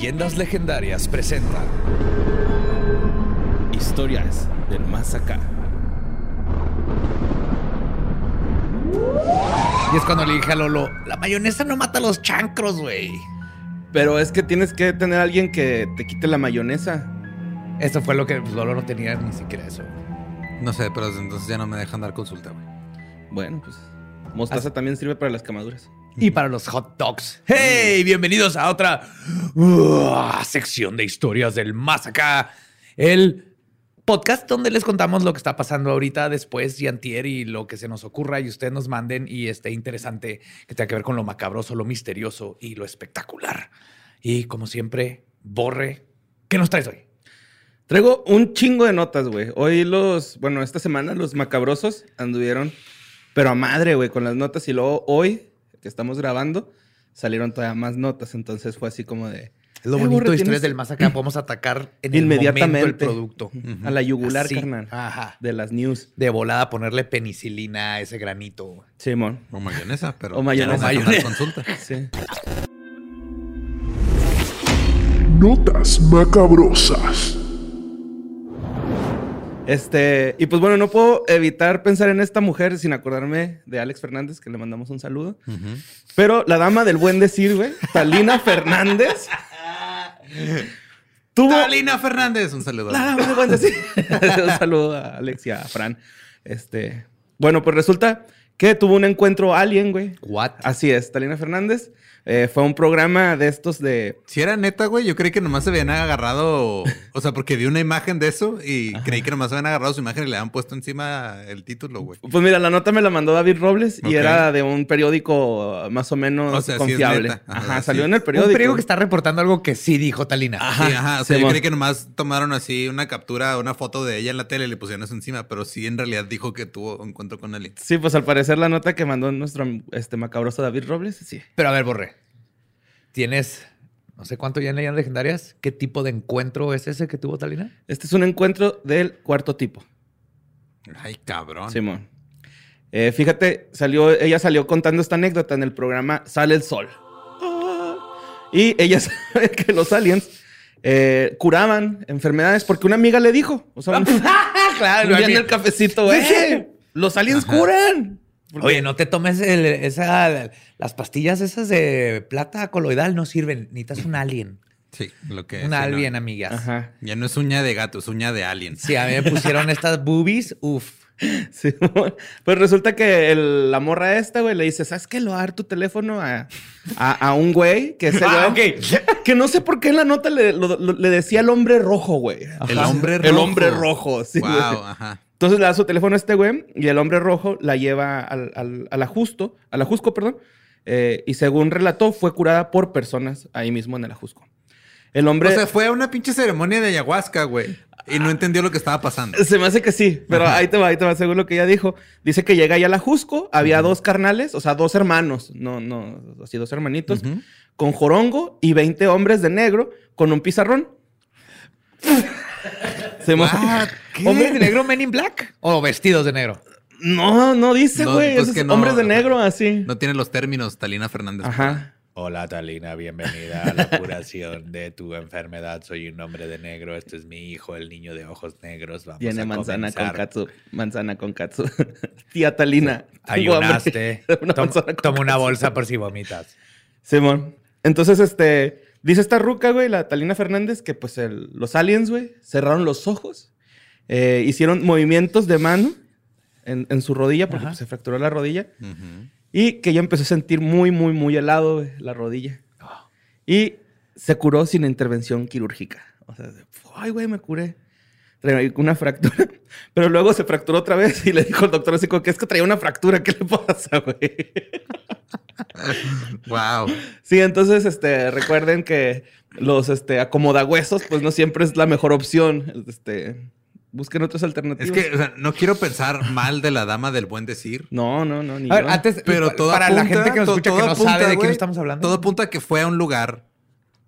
Leyendas Legendarias presenta Historias del más acá. Y es cuando le dije a Lolo, la mayonesa no mata a los chancros, güey. Pero es que tienes que tener a alguien que te quite la mayonesa. Eso fue lo que pues, Lolo no tenía ni siquiera eso. No sé, pero entonces ya no me dejan dar consulta, güey. Bueno, pues mostaza también sirve para las quemaduras. Y para los hot dogs. ¡Hey! Bienvenidos a otra uh, sección de historias del más acá. El podcast donde les contamos lo que está pasando ahorita, después y antier y lo que se nos ocurra y ustedes nos manden y esté interesante que tenga que ver con lo macabroso, lo misterioso y lo espectacular. Y como siempre, Borre, ¿qué nos traes hoy? Traigo un chingo de notas, güey. Hoy los, bueno, esta semana los macabrosos anduvieron, pero a madre, güey, con las notas. Y luego hoy, que estamos grabando, salieron todavía más notas. Entonces fue así como de... Es lo Eh, bonito Borre, de historias tienes- del más acá. Podemos atacar en Inmediatamente. el momento el producto. A la yugular, Así. carnal. Ajá. De las news. De volada ponerle penicilina a ese granito. Simón. O mayonesa, pero O mayonesa. dejan dar consulta. Sí. Notas macabrosas. Este, y pues bueno, no puedo evitar pensar en esta mujer sin acordarme de Alex Fernández, que le mandamos un saludo. Pero la dama del buen decir, güey, Talina Fernández, tuvo... Talina Fernández, un saludo. La dama del buen decir. un saludo a Alex y a Fran. Este, bueno, pues resulta que tuvo un encuentro alien, güey. What? Así es, Talina Fernández. Eh, fue un programa de estos de... Si era neta, güey, yo creí que nomás se habían agarrado. O sea, porque vi una imagen de eso y creí que nomás se habían agarrado su imagen y le habían puesto encima el título, güey. Pues mira, la nota me la mandó David Robles y era de un periódico más o menos O sea, sí es confiable. neta. Ajá, Ajá, salió en el Un periódico. periódico que está reportando algo que sí dijo Talina. Ajá. sí, ajá. O sea, yo creí que nomás tomaron así una captura, una foto de ella en la tele y le pusieron eso encima, pero sí en realidad dijo que tuvo un encuentro con alguien. Sí, pues al parecer la nota que mandó nuestro este macabroso David Robles, sí. Pero a ver, Borre. Tienes no sé cuánto ya en leyendas legendarias. ¿Qué tipo de encuentro es ese que tuvo Talina? Este es un encuentro del cuarto tipo, Ay, cabrón. Simón. Eh, fíjate, salió, ella salió contando esta anécdota en el programa Sale el Sol. Ah. Y ella sabe que los aliens eh, curaban enfermedades porque una amiga le dijo. O sea, un, claro, un día en el cafecito, güey. Los aliens curan. Porque- Oye, no te tomes el- esa, las pastillas esas de plata coloidal, no sirven. Necesitas un alien. Sí, lo que Un sí, no. alien, amigas. Ajá. Ya no es uña de gato, es uña de alien. Si a mí me pusieron estas boobies, uff. Sí, pues resulta que el- la morra esta, güey, le dice, ¿sabes qué? Le voy a dar tu teléfono a, a- a un güey que ese Ah, güey- Que no sé por qué en la nota le, lo- lo- le decía el hombre rojo, güey. El hombre El rojo. hombre rojo, sí. wow, ajá. Entonces le da su teléfono a este güey y el hombre rojo la lleva al, al, al ajusto, al ajusco, perdón. eh, y según relató, fue curada por personas ahí mismo en el ajusco. El hombre... O sea, fue a una pinche ceremonia de ayahuasca, güey. Y no entendió lo que estaba pasando. Se me hace que sí, pero ahí te va, ahí te va, según lo que ella dijo. Dice que llega ahí al Ajusco, había dos carnales, o sea, dos hermanos, no, no, así dos hermanitos, con jorongo y 20 hombres de negro con un pizarrón. Me- What? ¿Qué? ¿Hombres de negro, men in black? ¿O vestidos de negro? No, no dice, No, güey. pues no. Hombres de negro, así. No tiene los términos, Talina Fernández. Ajá. Hola Talina, bienvenida a la curación de tu enfermedad. Soy un hombre de negro. Este es mi hijo, el niño de ojos negros. Vamos Tiene a manzana con katsu. Manzana con katsu. Tía Talina. Ayunaste. Una Tom- manzana con toma una bolsa por si vomitas. Simón. Entonces, este, dice esta ruca, güey, la Talina Fernández, que pues el- los aliens, güey, cerraron los ojos, eh, hicieron movimientos de mano en, en su rodilla, porque pues, se fracturó la rodilla, y que ella empezó a sentir muy, muy, muy helado, güey, la rodilla. Y se curó sin intervención quirúrgica. O sea, ay, güey, me curé. Traía una fractura. Pero luego se fracturó otra vez y le dijo el doctor así como que es que traía una fractura. ¿Qué le pasa, güey? Wow. Sí, entonces, este, recuerden que los, este, acomodahuesos, pues no siempre es la mejor opción. Este, busquen otras Es alternativas. que, o sea, no quiero pensar mal de la dama del buen decir. No, no, no, ni A ver, yo. antes, Pero pa- todo para la gente que nos escucha que no apunta, sabe de quién güey, estamos hablando. Todo apunta a que fue a un lugar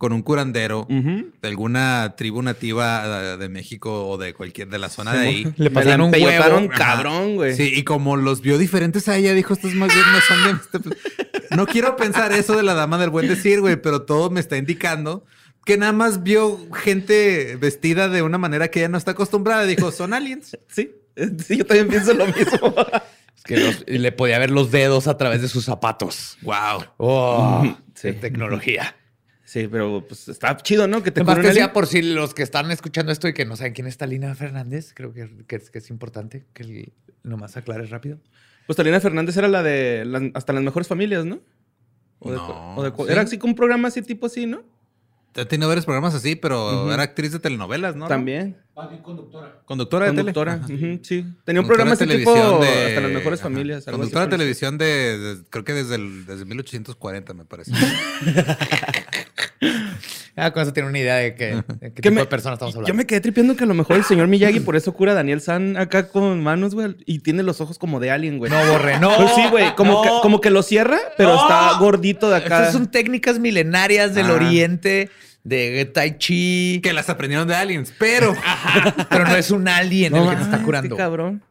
con un curandero de alguna tribu nativa eh, de México o de cualquier de la zona de ahí. Le pasaron un huevo. Cabrón, güey. Sí, y como los vio diferentes a ella, dijo, estos más bien no son de... este- No quiero pensar eso de la dama del buen decir, güey, pero todo me está indicando que nada más vio gente vestida de una manera que ella no está acostumbrada. Dijo, son aliens. Sí, sí, yo también pienso lo mismo. Es que los- le podía ver los dedos a través de sus zapatos. Wow. Oh, Sí. tecnología. Sí, pero pues está chido, ¿no? Que te Además, que sea por si los que están escuchando esto y que no saben quién es Talina Fernández, creo que, que es, que es importante que el- nomás aclares rápido. Pues Talina Fernández era la de hasta las mejores familias, ¿no? O de- No, o de- ¿sí? Era así como un programa así, tipo así, ¿no? Ha tenido varios programas así, pero era actriz de telenovelas, ¿no? También. Conductora de tele. Conductora. Ajá. ujú, sí. Tenía un Conductora programa de así tipo televisión de- hasta las mejores ajá. familias. Conductora de televisión de, de- creo que desde, el, desde 1840, me parece. Ah, con eso tiene una idea de, que, de qué tipo me- de persona estamos hablando. Yo me quedé tripeando que a lo mejor el señor Miyagi por eso cura a Daniel San acá con manos, güey. Y tiene los ojos como de alien, güey. No, borré, no. Pues sí, güey. Como, no. que, como que lo cierra, pero No. está gordito de acá. Estas son técnicas milenarias del Ah. oriente, de Tai Chi, que las aprendieron de aliens, pero pero no es un alien el que te está curando. qué cabrón.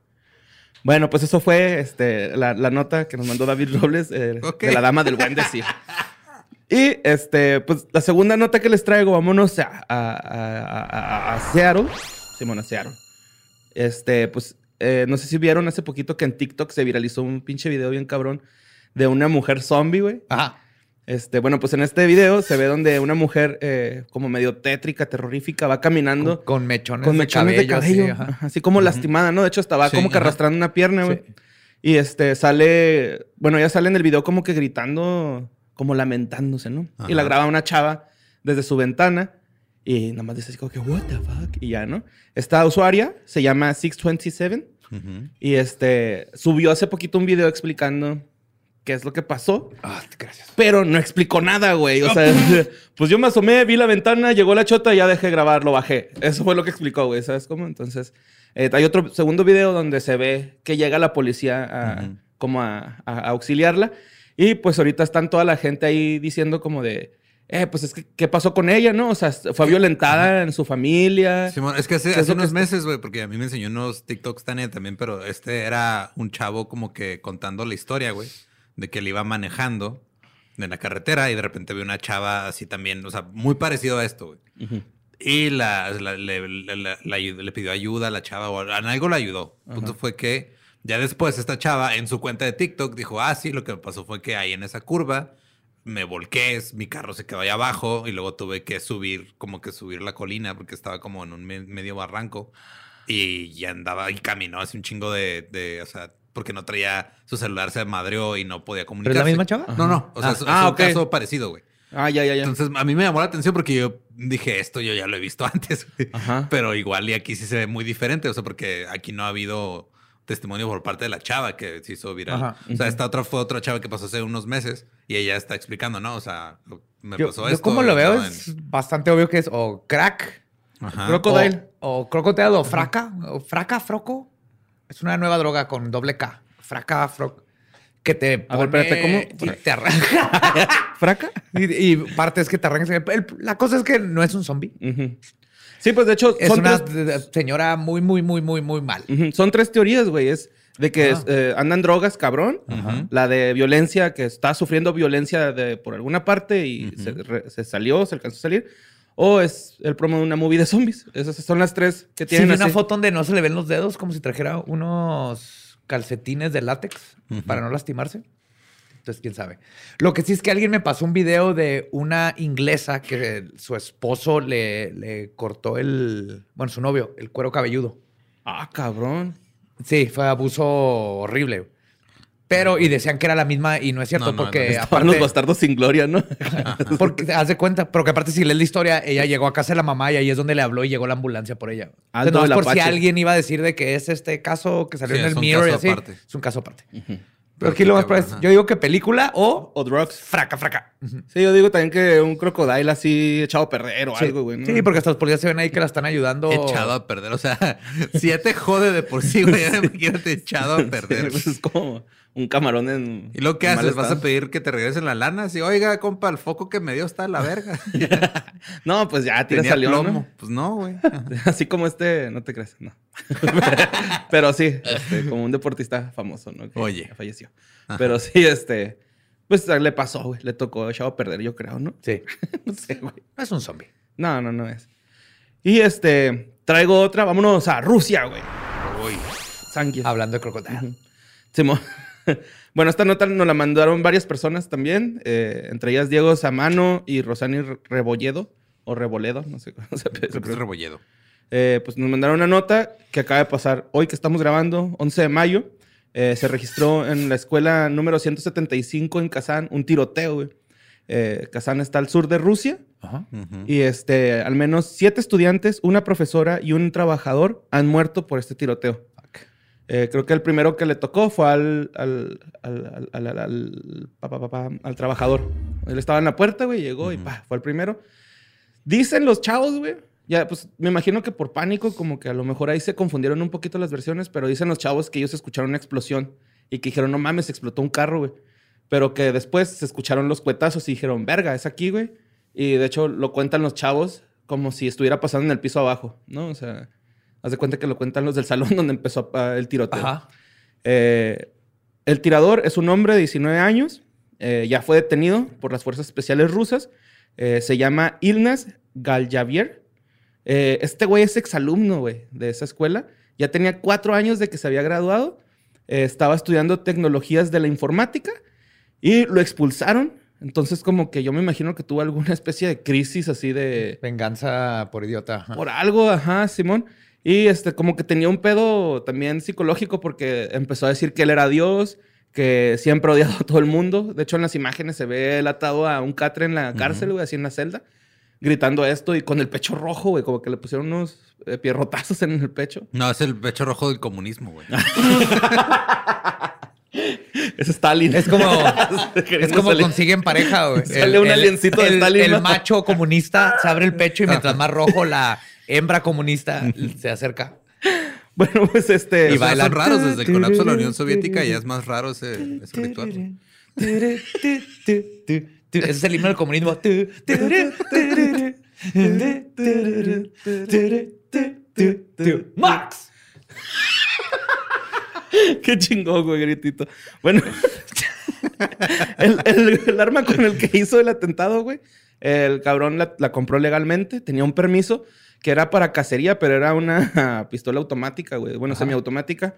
Bueno, pues eso fue este, la, la nota que nos mandó David Robles eh, de la dama del buen decir. Y este, pues la segunda nota que les traigo, vámonos a, a, a- a- a Seattle. Simón, a Seattle. Este, pues eh, no sé si vieron hace poquito que en TikTok se viralizó un pinche video bien cabrón de una mujer zombie, güey. Ajá. Este, bueno, pues en este video se ve donde una mujer eh, como medio tétrica, terrorífica, va caminando Con, con mechones, con de mechones cabello. de cabello, así, ajá. ajá, así como lastimada, ¿no? De hecho, estaba Sí, como que ajá. arrastrando una pierna, güey. Sí. Y este sale, bueno, ya sale en el video como que gritando, como lamentándose, ¿no? Y la graba una chava desde su ventana y nada más dice así como que, what the fuck, y ya, ¿no? Esta usuaria se llama 627 Ujú. y este subió hace poquito un video explicando qué es lo que pasó. Ah, gracias. Pero no explicó nada, güey. O sea, pues yo me asomé, vi la ventana, llegó la chota y ya dejé de grabar, lo bajé. Eso fue lo que explicó, güey. ¿Sabes cómo? Entonces, eh, hay otro segundo video donde se ve que llega la policía a, como a, a- a auxiliarla. Y pues ahorita están toda la gente ahí diciendo como de, eh, pues es que, ¿qué pasó con ella, no? O sea, fue violentada en su familia. Simón, es que hace, ¿Qué es hace que unos está- meses, güey, porque a mí me enseñó unos TikToks Tania también, pero este era un chavo como que contando la historia, güey, de que él iba manejando en la carretera y de repente vio una chava así también, o sea, muy parecido a esto, güey. Ujú. Y la, la- le, la- la le pidió ayuda a la chava o en algo le ayudó. El punto fue que ya después esta chava en su cuenta de TikTok dijo, ah, sí, lo que pasó fue que ahí en esa curva me volqué, mi carro se quedó ahí abajo y luego tuve que subir, como que subir la colina porque estaba como en un me- medio barranco y ya andaba y caminó así un chingo de, de, o sea, porque no traía su celular, se madreó y no podía ¿Pero comunicarse. es la misma chava? No, no, o sea, Ah. es, es Ah, un ok. caso parecido, güey. Ah, ya, ya, ya. Entonces, a mí me llamó la atención porque yo dije, esto yo ya lo he visto antes, güey. Ajá. Pero igual y aquí sí se ve muy diferente, o sea, porque aquí no ha habido testimonio por parte de la chava que se hizo viral. Ajá. O sea, esta otra fue otra chava que pasó hace unos meses y ella está explicando, ¿no? O sea, lo- me Yo, pasó yo esto. como lo veo ¿no? es bastante obvio que es o crack, En- Ajá. Crocodile. o, o crocodile o fraca, o fraca, froco. Es una nueva droga con doble K. Fraca, froco. Que te A ver, pone espérate, ¿cómo? y te arranca. ¿Fraca? y, y parte es que te arrancas. El- la cosa es que no es un zombie. Ujú. Sí, pues de hecho, Es son una tres- señora muy, muy, muy, muy, muy mal. Son tres teorías, güey. Es de que Ah. eh, andan drogas, cabrón. La de violencia, que está sufriendo violencia de, por alguna parte y se, re- se salió, se alcanzó a salir. O es el promo de una movie de zombies. Esas son las tres que Sí, tienen vi una foto donde no se le ven los dedos, como si trajera unos calcetines de látex para no lastimarse. Entonces, quién sabe. Lo que sí es que alguien me pasó un video de una inglesa que su esposo le, le cortó el, bueno, su novio, el cuero cabelludo. Ah, cabrón. Sí, fue abuso horrible. Pero, y decían que era la misma, y no es cierto, No, no, porque no, aparte, los bastardos sin gloria, ¿no? porque haz de cuenta, pero que aparte si lees la historia, ella llegó a casa de la mamá y ahí es donde le habló y llegó la ambulancia por ella. Entonces, no, es por si alguien iba a decir de que es este caso que salió Sí, en el Mirror y así. aparte. Es un caso aparte. Ujú. Pero aquí lo más probable es, yo digo que película o O drugs. fraca, fraca. Sí, yo digo también que un crocodile así echado a perder o Sí. algo, güey. ¿no? Sí, porque hasta los policías se ven ahí que la están ayudando. Echado a perder. O sea, si ya te jode de por sí, güey, imagínate echado a perder. Pues es como un camarón en. ¿Y lo que haces? ¿Vas a pedir que te regresen la lana? Si, oiga, compa, el foco que me dio está a la verga. No, pues ya Tenía salió, plomo. ¿no? Pues no, güey. Así como este, no te crees, no. Pero sí, este, como un deportista famoso, ¿no? Que Oye. falleció. Ajá. Pero sí, este, pues le pasó, güey. Le tocó echado a perder, yo creo, ¿no? Sí. No sé, güey. No es un zombie. No, no, no es. Y este, traigo otra. Vámonos a Rusia, güey. Uy. Sanguis. Hablando de crocodilo. Simón. bueno, esta nota nos la mandaron varias personas también, eh, entre ellas Diego Samano y Rosani Re- Rebolledo, o Reboledo, no sé cómo se Creo que es rebolledo. Eh, pues nos mandaron una nota que acaba de pasar hoy que estamos grabando, 11 de mayo. Eh, se registró en la escuela número 175 en Kazán un tiroteo, güey. Eh, Kazán está al sur de Rusia Ajá. Ujú. y este, al menos siete estudiantes, una profesora y un trabajador han muerto por este tiroteo. Eh, creo que el primero que le tocó fue al, al, al, al, al- al- pa, pa, pa, pa, al trabajador. Él estaba en la puerta, güey, llegó y pa, fue el primero. Dicen los chavos, güey. Ya, pues me imagino que por pánico, como que a lo mejor ahí se confundieron un poquito las versiones, pero dicen los chavos que ellos escucharon una explosión y que dijeron, no mames, explotó un carro, güey. Pero que después se escucharon los cuetazos y dijeron, verga, es aquí, güey. Y de hecho lo cuentan los chavos como si estuviera pasando en el piso abajo, ¿no? O sea, haz de cuenta que lo cuentan los del salón donde empezó ah, el tiroteo. Ajá. Eh, el tirador es un hombre de 19 años. eh, ya fue detenido por las fuerzas especiales rusas. eh, se llama Ilnas Galjavier. Eh, este güey es exalumno, güey, de esa escuela. Ya tenía cuatro años de que se había graduado. eh, estaba estudiando tecnologías de la informática y lo expulsaron. Entonces, como que yo me imagino que tuvo alguna especie de crisis así de Venganza por idiota. Ajá. por algo, ajá, Simón. Y este, como que tenía un pedo también psicológico porque empezó a decir que él era Dios, que siempre ha odiado a todo el mundo. De hecho, en las imágenes se ve él atado a un catre en la cárcel, güey, así en la celda, gritando esto y con el pecho rojo, güey, como que le pusieron unos eh, pierrotazos en el pecho. No, es el pecho rojo del comunismo, güey. Es Stalin. Es como, es como salir. consiguen pareja, güey. Sale un aliencito de el, Stalin, el macho comunista se abre el pecho y mientras más rojo la hembra comunista se acerca. Bueno, pues este... Y bailan. son raros desde el colapso de la Unión Soviética ya es más raro ese, ese ritual. Ese es el himno del comunismo. Max. Qué chingón, güey, gritito. Bueno, el, el- el arma con el que hizo el atentado, güey, el cabrón la, la compró legalmente, tenía un permiso que era para cacería, pero era una pistola automática, güey, bueno, Ajá. semiautomática.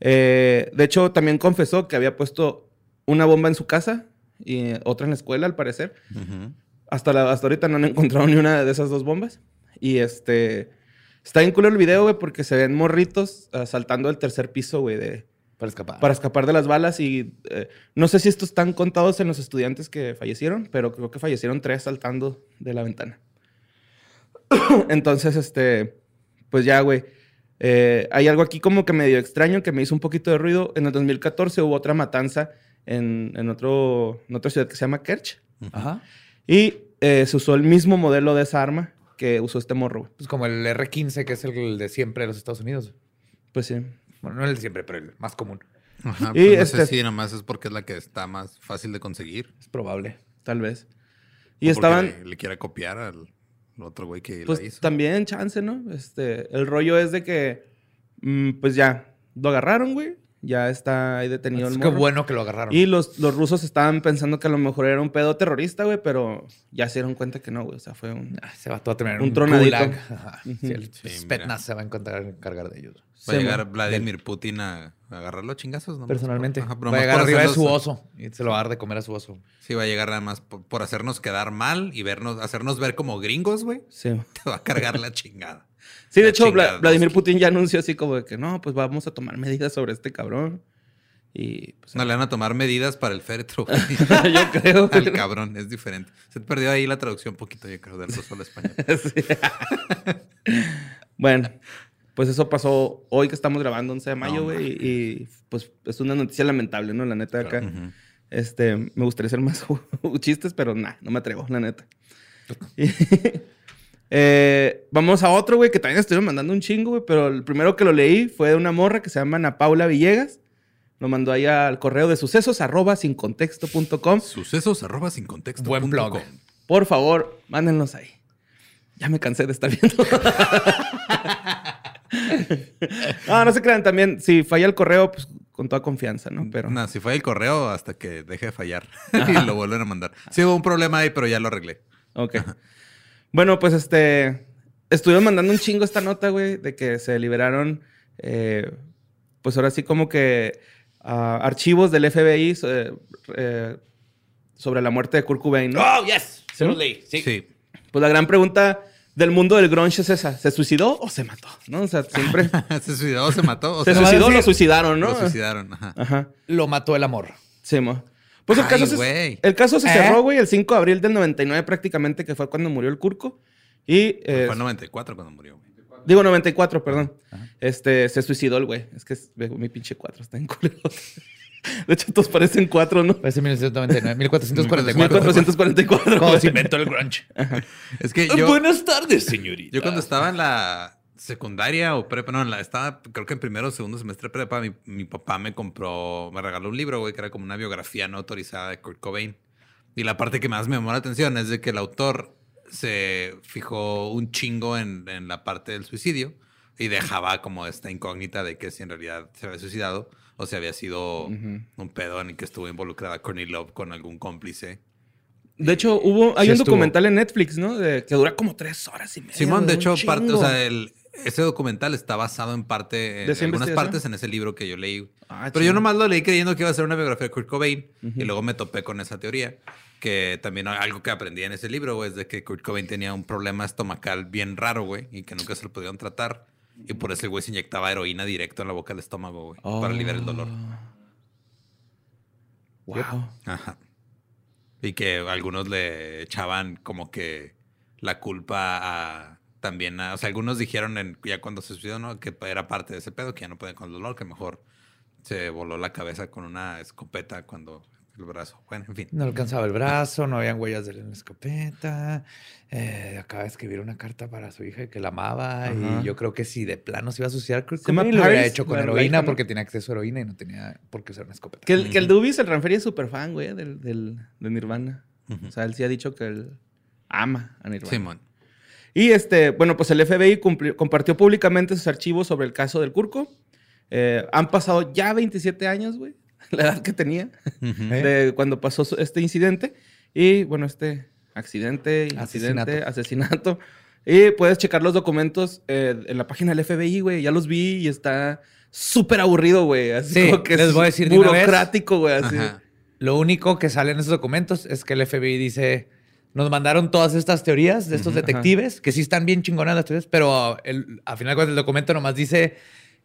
Eh, de hecho, también confesó que había puesto una bomba en su casa y otra en la escuela, al parecer. Ujú. Hasta, la- hasta ahorita no han encontrado ni una de esas dos bombas. Y este. Está bien el video, güey, porque se ven morritos ah, saltando del tercer piso, güey, de, Para escapar. para escapar de las balas. Y eh, no sé si estos están contados en los estudiantes que fallecieron, pero creo que fallecieron tres saltando de la ventana. Entonces, este. Pues ya, güey. eh, hay algo aquí como que medio extraño que me hizo un poquito de ruido. En el 2014 hubo otra matanza en, en, otro, en otra ciudad que se llama Kerch. Ajá. Y eh, se usó el mismo modelo de esa arma que usó este morro. Pues como el R-15, que es el de siempre de los Estados Unidos. Pues sí. Bueno, no el de siempre, pero el más común. Ajá, Y pues no este- sé si nomás es porque es la que está más fácil de conseguir. Es probable. Tal vez. Y Y estaban, Le, le quiera copiar al, al otro güey que la pues hizo. también chance, ¿no? Este, el rollo es de que, mm, pues ya, lo agarraron, güey. Ya está ahí detenido Es el que morro. bueno que lo agarraron. Y los, los rusos estaban pensando que a lo mejor era un pedo terrorista, güey, pero ya se dieron cuenta que no, güey. O sea, fue un... Ah, Se va todo a en Un un, tronadito. gulag. Ajá. Ujú. Sí, el Sí, se va a encontrar encargar de ellos. Va a Sí, llegar Vladimir Putin a agarrarlo a chingazos, ¿no? Personalmente. Ajá, pero va a llegar por arriba de su oso y se lo va a dar de comer a su oso. Sí, va a llegar nada más por, por hacernos quedar mal y vernos, hacernos ver como gringos, güey. Sí. Te va a cargar la chingada. Sí, de hecho, Vla- Vladimir. Putin ya anunció así como de que no, pues vamos a tomar medidas sobre este cabrón. Y pues, No le van a tomar medidas para el féretro, güey. yo creo. al cabrón, es diferente. Se te perdió ahí la traducción un poquito, yo creo, del ruso al español. Bueno, pues eso pasó hoy que estamos grabando 11 de mayo, güey. y, y, pues es una noticia lamentable, ¿no? La neta de acá. Este, me gustaría hacer más chistes, pero nah, no me atrevo, la neta. Eh, vamos a otro, güey, que también estuvieron mandando un chingo, güey, pero el primero que lo leí fue de una morra que se llama Ana Paula Villegas. Lo mandó ahí al correo de sucesos arroba sin contexto.com. Sucesos arroba sin contexto. Buen punto blog. com. Por favor, mándenlos ahí. Ya me cansé de estar viendo. no, no se crean también. Si falla el correo, pues con toda confianza, ¿no? Pero No, si fue el correo hasta que deje de fallar y lo vuelven a mandar. Sí hubo un problema ahí, pero ya lo arreglé. Ok. Bueno, pues este. Estuvieron mandando un chingo esta nota, güey, de que se liberaron. eh, pues ahora sí, como que. ah, archivos del FBI eh, eh, sobre la muerte de Kurt Cobain, ¿no? Oh, yes. Se los leí. Sí. Sí. Pues la gran pregunta del mundo del grunge es esa: ¿se suicidó o se mató? ¿No? O sea, siempre. ¿Se suicidó o se mató? O ¿Se sea, suicidó o lo suicidaron, no? Lo suicidaron. Ajá. Ajá. Lo mató el amor. Sí, mo. Pues el Ay, caso, se, el caso se ¿Eh? cerró, güey, el 5 de abril del 99 prácticamente, que fue cuando murió el Curco. Y... eh, Fue en 94 cuando murió, güey. digo 94, perdón. Este, se suicidó el güey. Es que mi pinche 4 está en culero. De hecho, todos parecen 4, ¿no? Parece 1999, 1444. 1444. Cuando se inventó el grunge. Es que yo, Buenas tardes, señorita. yo cuando estaba en la secundaria o prepa, no, en la, estaba creo que en primero o segundo semestre de prepa, mi, mi papá me compró, me regaló un libro, güey, que era como una biografía no autorizada de Kurt Cobain. Y la parte que más me llamó la atención es de que el autor se fijó un chingo en, en la parte del suicidio y dejaba como esta incógnita de que si en realidad se había suicidado o si había sido un pedo en el que estuvo involucrada Courtney Love con algún cómplice. De hecho, hubo, hay Sí un estuvo. documental en Netflix, ¿no? De- que dura como tres horas y media. Simón, de hecho, parte, o sea, el, ese documental está basado en parte, en ¿De esa algunas partes en ese libro que yo leí. Ah, Pero yo nomás lo leí creyendo que iba a ser una biografía de Kurt Cobain y luego me topé con esa teoría. Que también algo que aprendí en ese libro, güey, es de que Kurt Cobain tenía un problema estomacal bien raro, güey, y que nunca se lo pudieron tratar. Y por eso el güey se inyectaba heroína directo en la boca del estómago, güey, para aliviar el dolor. Wow. Ajá. Y que algunos le echaban como que la culpa a también a, o sea, algunos dijeron en- ya cuando se suicidó, ¿no? Que era parte de ese pedo, que ya no podía con el dolor, que mejor se voló la cabeza con una escopeta cuando el brazo. Bueno, en fin. No alcanzaba el brazo, no habían huellas de la escopeta. eh, acaba de escribir una carta para su hija que la amaba. Y yo creo que si de plano se iba a suicidar, llama Cobain lo hubiera hecho con heroína porque tenía acceso a heroína y no tenía por qué usar una escopeta. Que el, que el Dubis, el Ranferi, es súper fan, güey, del, del, de Nirvana. O sea, él sí ha dicho que él ama a Nirvana. Simón. Y este, bueno, pues el FBI cumplió- compartió públicamente sus archivos sobre el caso del Curco. Eh, han pasado ya 27 años, güey, la edad que tenía Ujú. ¿Eh? de cuando pasó este incidente. Y bueno, este accidente, incidente, Asesinato. asesinato. Y puedes checar los documentos eh, en la página del FBI, güey. Ya los vi y está súper aburrido, güey. Así Sí, como que les es voy a decir burocrático, güey. Así. Ajá. Lo único que sale en esos documentos es que el FBI dice, nos mandaron todas estas teorías de estos Ujú, detectives, que sí están bien chingonas las teorías, pero el, al final el documento nomás dice,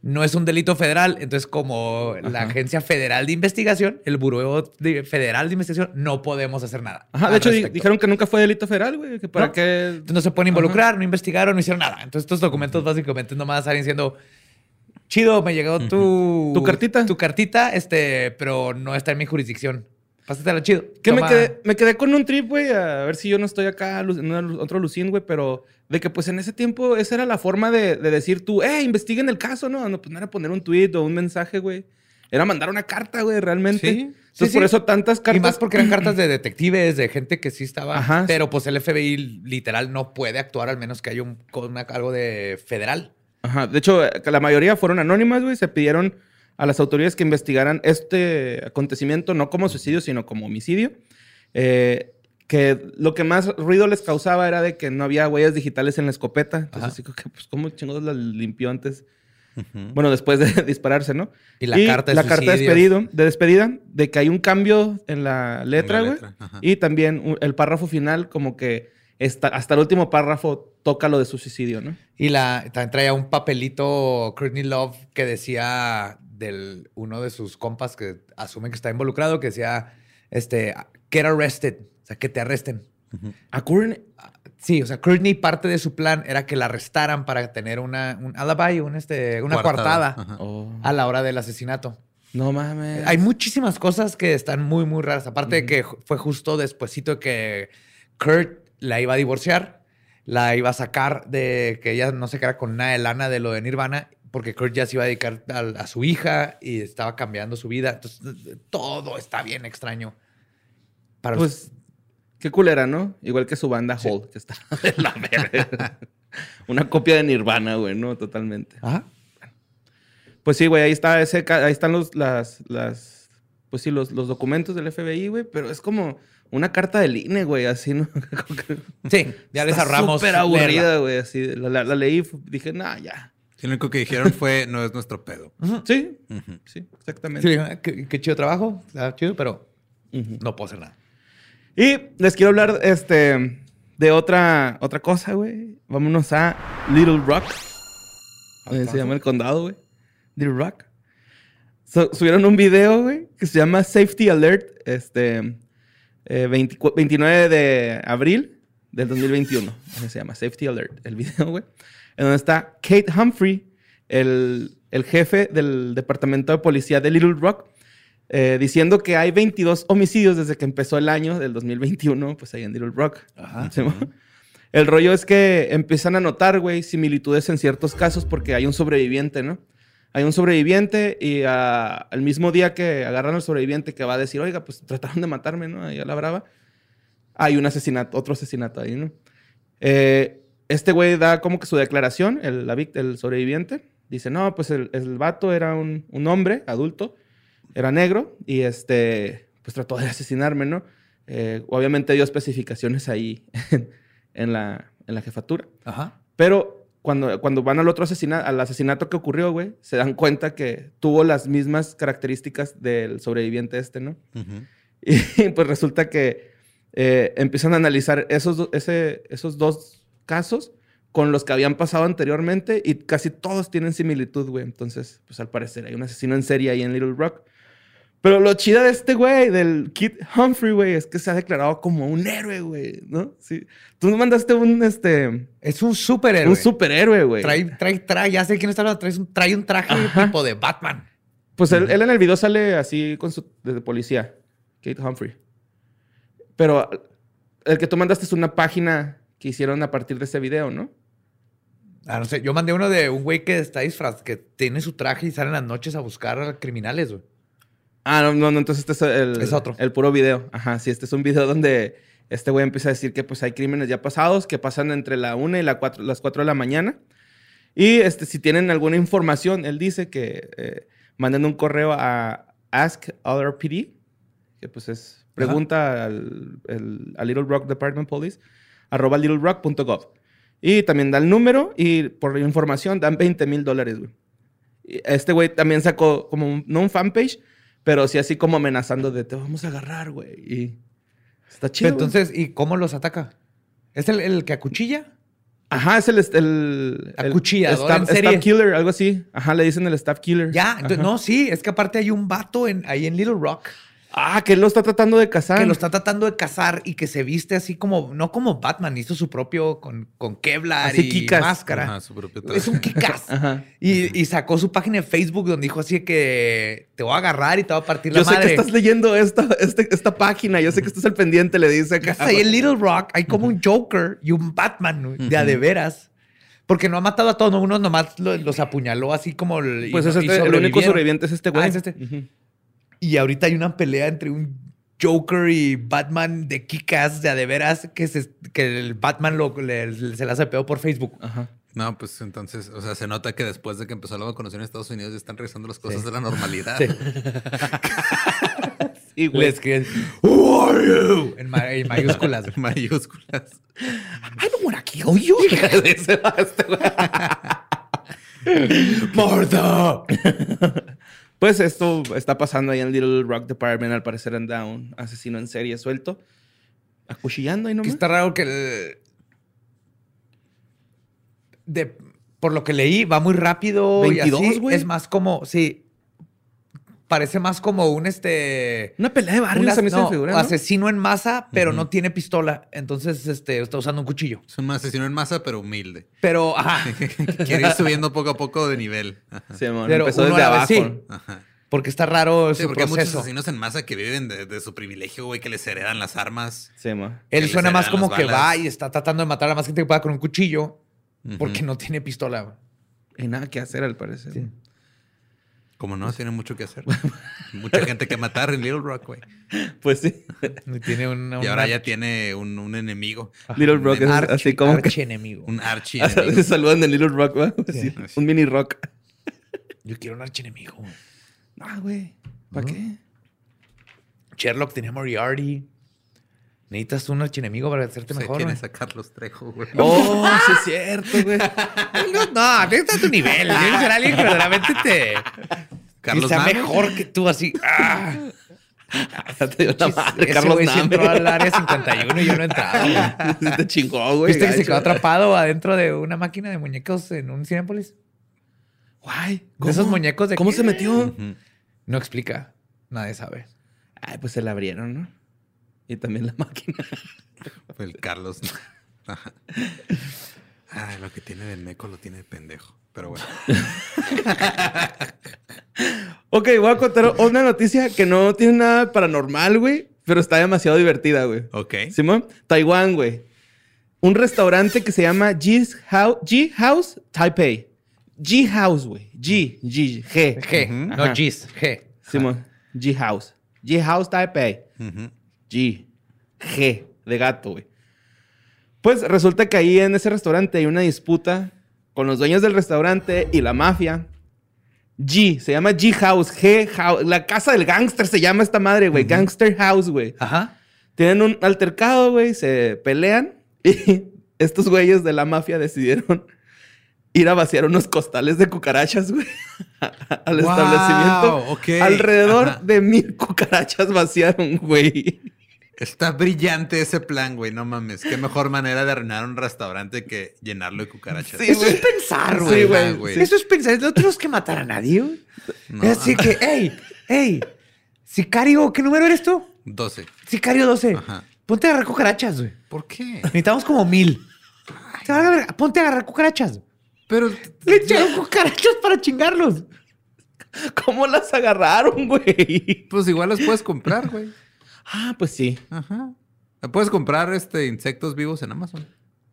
no es un delito federal, entonces como la. Agencia Federal de Investigación, el Buró de- Federal de Investigación, no podemos hacer nada. Ajá, de hecho, respecto. dijeron que nunca fue delito federal, güey. Que para No. qué. Entonces no se pueden involucrar, no investigaron, no hicieron nada. Entonces estos documentos básicamente nomás salen diciendo, chido, me llegó tu... Tu cartita. Tu cartita, este, pero no está en mi jurisdicción. Pásatela chido. Que me quedé, me quedé con un trip, güey, a ver si yo no estoy acá en otro Lucín, güey, pero de que pues en ese tiempo esa era la forma de, de decir tú, eh, investiguen el caso, ¿no? No, pues no era poner un tweet o un mensaje, güey. Era mandar una carta, güey, realmente. Sí, Entonces, sí, por sí. eso tantas Y cartas. más porque eran cartas de detectives, de gente que sí estaba. Ajá. Pero pues el FBI literal no puede actuar al menos que haya un, algo de federal. Ajá. De hecho, eh, la mayoría fueron anónimas, güey. Se pidieron a las autoridades que investigaran este acontecimiento no como suicidio, sino como homicidio. Eh, que lo que más ruido les causaba era de que no había huellas digitales en la escopeta. Entonces, así que, pues, ¿cómo chingados la limpió antes? Bueno, después de dispararse, ¿no? Y la carta de la carta de, despedido, de despedida, de que hay un cambio en la letra, güey. Y también el párrafo final, como que está- hasta el último párrafo toca lo de su suicidio, ¿no? Y la, también traía un papelito Courtney Love que decía del uno de sus compas que asumen que está involucrado, que decía, este, get arrested, o sea, que te arresten. A Courtney- Sí, o sea, Courtney parte de su plan era que la arrestaran para tener una, un alibi, un, este, una Coartada. Oh, a la hora del asesinato. no mames. Hay muchísimas cosas que están muy, muy raras. Aparte de que fue justo despuesito de que Kurt la iba a divorciar, la iba a sacar de que ella no se quedara con nada de lana de lo de Nirvana, porque Kurt ya se iba a dedicar a, a su hija y estaba cambiando su vida. Entonces, todo está bien extraño. Para los- Pues, qué culera, ¿no? Igual que su banda Sí. Hole, que está de la verga. Una copia de Nirvana, güey, ¿no? Totalmente. Ajá. Pues sí, güey, ahí está ese, ahí están los, las, las, pues sí, los, los documentos del FBI, güey, pero es como, una carta del INE, güey, así, ¿no? Sí, ya les ahorramos. Súper aburrida, güey, así. La, la- la leí dije, nah, ya. Lo único que dijeron fue, no es nuestro pedo. Sí, Ujú. sí, exactamente. Sí, ah, qué, qué chido trabajo. Está chido, pero Ujú. no puedo hacer nada. Y les quiero hablar este, de otra, otra cosa, güey. Vámonos a Little Rock. Así se llama el condado, güey. Little Rock. So- subieron un video, güey, que se llama Safety Alert, este, eh, 24 29 de abril del 2021. Así se llama, Safety Alert, el video, güey. En donde está Kate Humphrey, el, el jefe del departamento de policía de Little Rock, eh, diciendo que hay 22 homicidios desde que empezó el año del 2021, pues ahí en Little Rock. Ajá. Sí, mo. El rollo es que empiezan a notar, güey, similitudes en ciertos casos porque hay un sobreviviente, ¿no? Hay un sobreviviente y ah, al mismo día que agarran al sobreviviente que va a decir, oiga, pues trataron de matarme, ¿no? Ahí a la brava. Hay un asesinato, otro asesinato ahí, ¿no? Eh, este güey da como que su declaración, el, la el sobreviviente. Dice, no, pues el, el vato era un, un hombre adulto, era negro y este, pues trató de asesinarme, ¿no? Eh, obviamente dio especificaciones ahí en, en la, en la jefatura. Ajá. Pero cuando, cuando van al otro asesinato, al asesinato que ocurrió, güey, se dan cuenta que tuvo las mismas características del sobreviviente este, ¿no? Ujú. Y pues resulta que eh, empiezan a analizar esos, ese- esos dos casos con los que habían pasado anteriormente y casi todos tienen similitud, güey. Entonces, pues al parecer hay un asesino en serie ahí en Little Rock. Pero lo chida de este güey, del Kid Humphrey, güey, es que se ha declarado como un héroe, güey, ¿no? Sí. Tú nos mandaste un, este, Es un superhéroe. un superhéroe, güey. Trae, trae, trae, ya sé quién está hablando. Trae un, trae un traje Ajá. tipo de Batman. Pues él, él en el video sale así con su de policía, Kate Humphrey. Pero el que tú mandaste es una página que hicieron a partir de ese video, ¿no? Ah, no sé. Yo mandé uno de un güey que está disfraz, que tiene su traje y sale en las noches a buscar a criminales, güey. Ah, no, no, no, entonces este es el, Es otro. el puro video. Ajá, sí, este es un video donde este güey empieza a decir que pues hay crímenes ya pasados que pasan entre la 1 y la cuatro- las 4 de la mañana. Y este, si tienen alguna información, él dice que eh, manden un correo a AskOtherPD, que pues es pregunta al, el- a Little Rock Department Police, arroba littlerock.gov. Y también da el número y por información dan 20 mil dólares, güey. Este güey también sacó como, un- no un fanpage, pero sí así como amenazando de te vamos a agarrar, güey. Y está chido. Entonces, ¿y cómo los ataca? ¿Es el, el que acuchilla? Ajá, es el, el, el Acuchillador staff, en serie. staff killer, algo así. Ajá, le dicen el staff killer. Ya, Ajá. no, sí, es que aparte hay un vato en, ahí en Little Rock Ah, que él lo está tratando de cazar. que lo está tratando de cazar y que se viste así como, no como Batman, hizo su propio con, con Kevlar Así y Kikas. máscara. Ajá, su propio Es un Kikas. Y, y sacó su página de Facebook donde dijo así que te voy a agarrar y te voy a partir Yo la sé madre. que estás leyendo esta, este- esta página. Yo sé que estás al pendiente, le dice acá. Ahí en Little Rock hay como un Joker y un Batman de a de veras. Porque no ha matado a todos, ¿no? uno nomás lo- los apuñaló así como... el- y Pues no- es y este, el único sobreviviente es este güey. Ah, es este. Ujú. Y ahorita hay una pelea entre un Joker y Batman de Kikas de a de veras que, se- que el Batman lo, le- se la hace peor por Facebook. Ajá. No, pues entonces, o sea, se nota que después de que empezó la vacunación en Estados Unidos ya están regresando las cosas Sí. de la normalidad. Sí. Sí, Le güey. escriben, Who are you? En, ma- en mayúsculas. En mayúsculas. I don't wanna kill you. Martha. Pues esto está pasando ahí en Little Rock Department. Al parecer anda un asesino en serie suelto. Acuchillando Que nomás. está raro que el- de por lo que leí va muy rápido 22, y así. Es más como sí parece más como un este Una pelea de se me no, figura, ¿no? asesino en masa, pero no tiene pistola, entonces este está usando un cuchillo. Es un asesino en masa, pero humilde. Pero ajá, Quiere ir subiendo poco a poco de nivel. Ajá. Sí, Pero empezó uno desde la abajo. vez, sí. Ajá. porque está raro Sí, su porque hay muchos asesinos en masa que viven de, de su privilegio, güey, que les heredan las armas. Sí, mon. Él suena más como que va y está tratando de matar a más gente que pueda con un cuchillo porque no tiene pistola. güey. Y nada que hacer, al parecer. Sí. Como no, tiene mucho que hacer. Mucha gente que matar en Little Rock, güey. Pues sí. Y tiene una, Y ahora ya tiene un, un enemigo. Little Rock es archi- así como que... archienemigo. Un archi Se saludan de Little Rock, ¿va? Sí, Un mini rock. Yo quiero un archienemigo. güey. Ah, güey. ¿Para qué? Sherlock tenía Moriarty. Necesitas un archienemigo para hacerte Sé mejor. es a Carlos Trejo, güey. Oh, sí es cierto, güey. No, no, necesitas tu nivel. Tienes que ser alguien que verdaderamente te. Carlos sea mejor que tú, así. ¡Ah! Te dio la madre, Ese Carlos güey sí Name. entró al área 51 y yo no he entrado. güey. Te chingó, güey. ¿Viste que se gacho. quedó atrapado adentro de una máquina de muñecos en un Cinépolis? Guay. De esos muñecos de ¿Cómo que- se metió? No explica. Nadie sabe. Ay, pues se la abrieron, ¿no? Y también la máquina. Fue el Carlos. Ajá. Ay, lo que tiene de meco lo tiene de pendejo. Pero bueno. Ok, voy a contar una noticia que no tiene nada paranormal, güey. Pero está demasiado divertida, güey. Ok. Simón, Taiwán, güey. Un restaurante que se llama G House, G House Taipei. G House, güey. G, G, G. G, no. G's, G. Simón, G House. G House Taipei. Ujú. G. G. De gato, güey. Pues resulta que ahí en ese restaurante hay una disputa con los dueños del restaurante y la mafia. G. Se llama G House. G House. La casa del gángster se llama esta madre, güey. Gangster House, güey. Ajá. Tienen un altercado, güey, se pelean y estos güeyes de la mafia decidieron ir a vaciar unos costales de cucarachas, güey, al Wow, establecimiento. ok. Alrededor Ajá. de mil cucarachas vaciaron, güey. Está brillante ese plan, güey. No mames. Qué mejor manera de arruinar un restaurante que llenarlo de cucarachas. Sí, Eso güey. es pensar, Sí, güey. güey. Ah, güey. Eso es pensar. No tenemos que matar a nadie, güey. No. Así que, hey, hey, sicario, ¿qué número eres tú? 12. Sicario 12. Ajá. Ponte a agarrar cucarachas, güey. ¿Por qué? Necesitamos como mil. Te va a agarrar- Ponte a agarrar cucarachas. Pero Le echaron cucarachas para chingarlos. ¿Cómo las agarraron, güey? pues igual las puedes comprar, güey. Ah, pues sí. Ajá. Puedes comprar este insectos vivos en Amazon.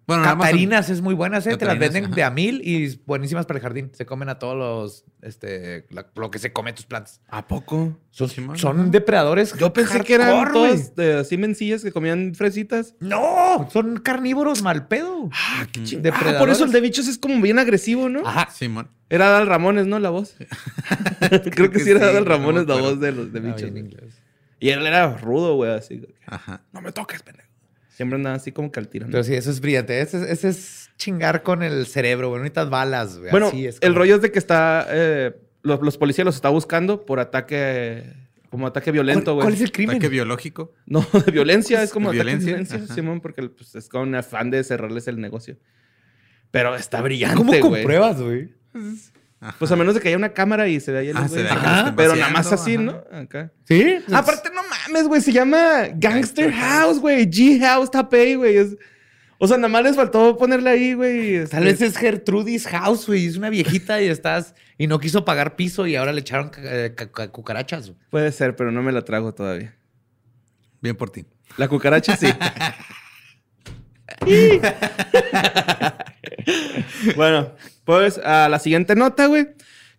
Bueno, Amazon- Catarinas es muy buenas, ¿eh? Te las venden ajá. de a mil y buenísimas para el jardín. Se comen a todos los, este, la- lo que se come tus plantas. ¿A poco? Son, Simón, son depredadores. Yo pensé que eran todos eh, así mencillas que comían fresitas. No, son carnívoros mal pedo. Ah, qué ching- Depredadores. Ah, por eso el de bichos es como bien agresivo, ¿no? Ajá. Simón. Era Adal Ramones, ¿no? La voz. Creo que que sí era sí, Adal no me Ramones la voz de los de Ah, bichos. inglés. Y él era rudo, güey, así. Ajá. No me toques, pendejo. Siempre andaba así como que al tiro. ¿no? Pero sí, eso es brillante. Ese, es- ese es chingar con el cerebro, güey. No necesitas balas, güey. Bueno, Así es el como- rollo es de que está... eh, los, los policías los está buscando por ataque... Como ataque violento, ¿Cuál, güey. cuál es el crimen? Ataque biológico. No, de violencia. Es como ataque de ¿Violencia? Simón, porque pues, es con afán de cerrarles el negocio. Pero está brillante, ¿Cómo compruebas, güey? Ajá. Pues a menos de que haya una cámara y se vea ahí Ah, que lo estén Pero nada más así, ajá. ¿no? Acá. Sí. Aparte, no mames, güey. Se llama Gangster House, güey. G House Tapei, güey. Es- O sea, nada más les faltó ponerle ahí, güey. este- Tal vez es Gertrudis House, güey. Es una viejita y estás... Y no quiso pagar piso y ahora le echaron eh, ca- ca- cucarachas. güey. Puede ser, pero no me la trago todavía. Bien por ti. La cucaracha sí. bueno, pues a la siguiente nota, güey.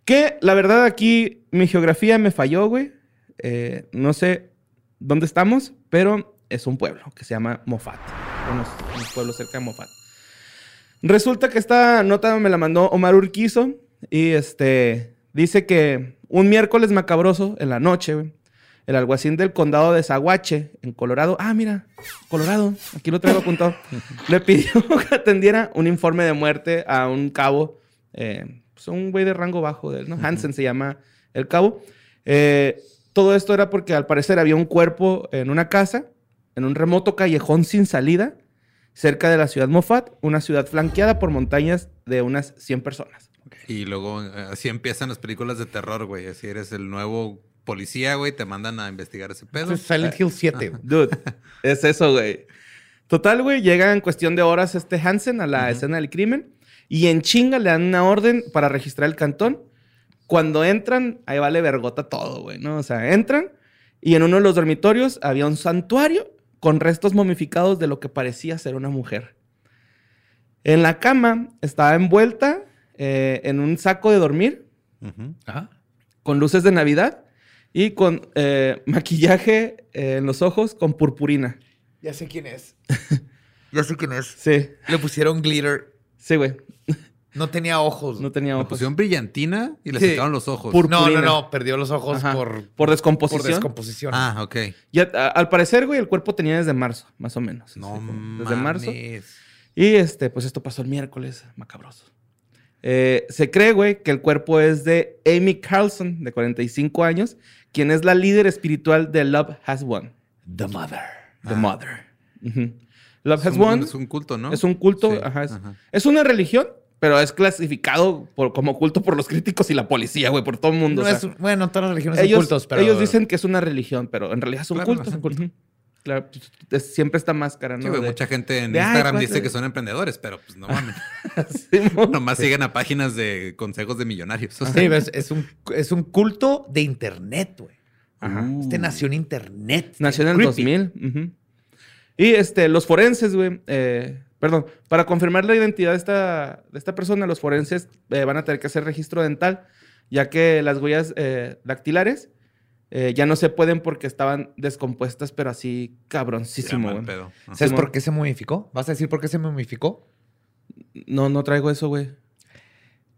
Que la verdad aquí mi geografía me falló, güey. Eh, no sé dónde estamos, pero es un pueblo que se llama Mofat. Unos, unos pueblos cerca de Mofat. Resulta que esta nota me la mandó Omar Urquizo y este dice que un miércoles macabroso en la noche, güey, el alguacil del condado de Zaguache, en Colorado. Ah, mira, Colorado, aquí lo traigo apuntado. le pidió que atendiera un informe de muerte a un cabo, eh, pues un güey de rango bajo de él, ¿no? Hansen se llama el cabo. Eh, todo esto era porque al parecer había un cuerpo en una casa, en un remoto callejón sin salida, cerca de la ciudad Moffat, una ciudad flanqueada por montañas de unas 100 personas. Y luego eh, así empiezan las películas de terror, güey. Así eres el nuevo policía, güey. Te mandan a investigar ese pedo. Es Silent Hill 7. güey. Dude, es eso, güey. Total, güey, llega en cuestión de horas este Hansen a la escena del crimen y en chinga le dan una orden para registrar el cantón. Cuando entran, ahí vale vergota todo, güey, ¿no? O sea, entran y en uno de los dormitorios había un santuario con restos momificados de lo que parecía ser una mujer. En la cama estaba envuelta eh, en un saco de dormir. Ajá. con luces de Navidad y con eh, maquillaje eh, en los ojos con purpurina. Ya sé quién es. ya sé quién es. Sí, Le pusieron glitter. sí, güey. No tenía ojos. No tenía Le ojos. pusieron brillantina y le Sí. sacaron los ojos. Pur- no, no, purpurina. no. Perdió los ojos Ajá. por, por por descomposición. descomposición. Ah, ok. Y a- a- al parecer, güey, el cuerpo tenía desde marzo, más o menos. No así como mames. Desde marzo. Y este, pues esto pasó el miércoles, macabroso. Eh, se cree, güey, que el cuerpo es de Amy Carlson, de 45 años, quien es la líder espiritual de Love Has Won, The Mother. The Ah. Mother. Love Es Has un, Won es un culto, ¿no? es un culto, Sí, ajá, es, ajá. es una religión, pero es clasificado por- como culto por los críticos y la policía, güey, por todo el mundo. No o sea. es, bueno, todas las religiones son cultos, pero... ellos dicen que es una religión, pero en realidad es un Claro, culto. es un culto. Claro, pues, es- siempre esta máscara, ¿no? Sí, güey, De- mucha gente en de, Instagram ¿cuánto dice que son emprendedores, pero pues no mames. Nomás siguen a páginas de consejos de millonarios. O sea, Sí, es, es un, es un culto de internet, güey. Ajá. Este nació en internet. Nació en el Creepy. 2000. ujú. Y este, los forenses, güey, eh, perdón, para confirmar la identidad de esta, de esta persona, los forenses eh, van a tener que hacer registro dental, ya que las huellas eh, dactilares eh, ya no se pueden porque estaban descompuestas, pero así cabroncísimo, mal güey. ¿Sabes por qué se momificó? ¿Vas a decir por qué se momificó? No, no traigo eso, güey.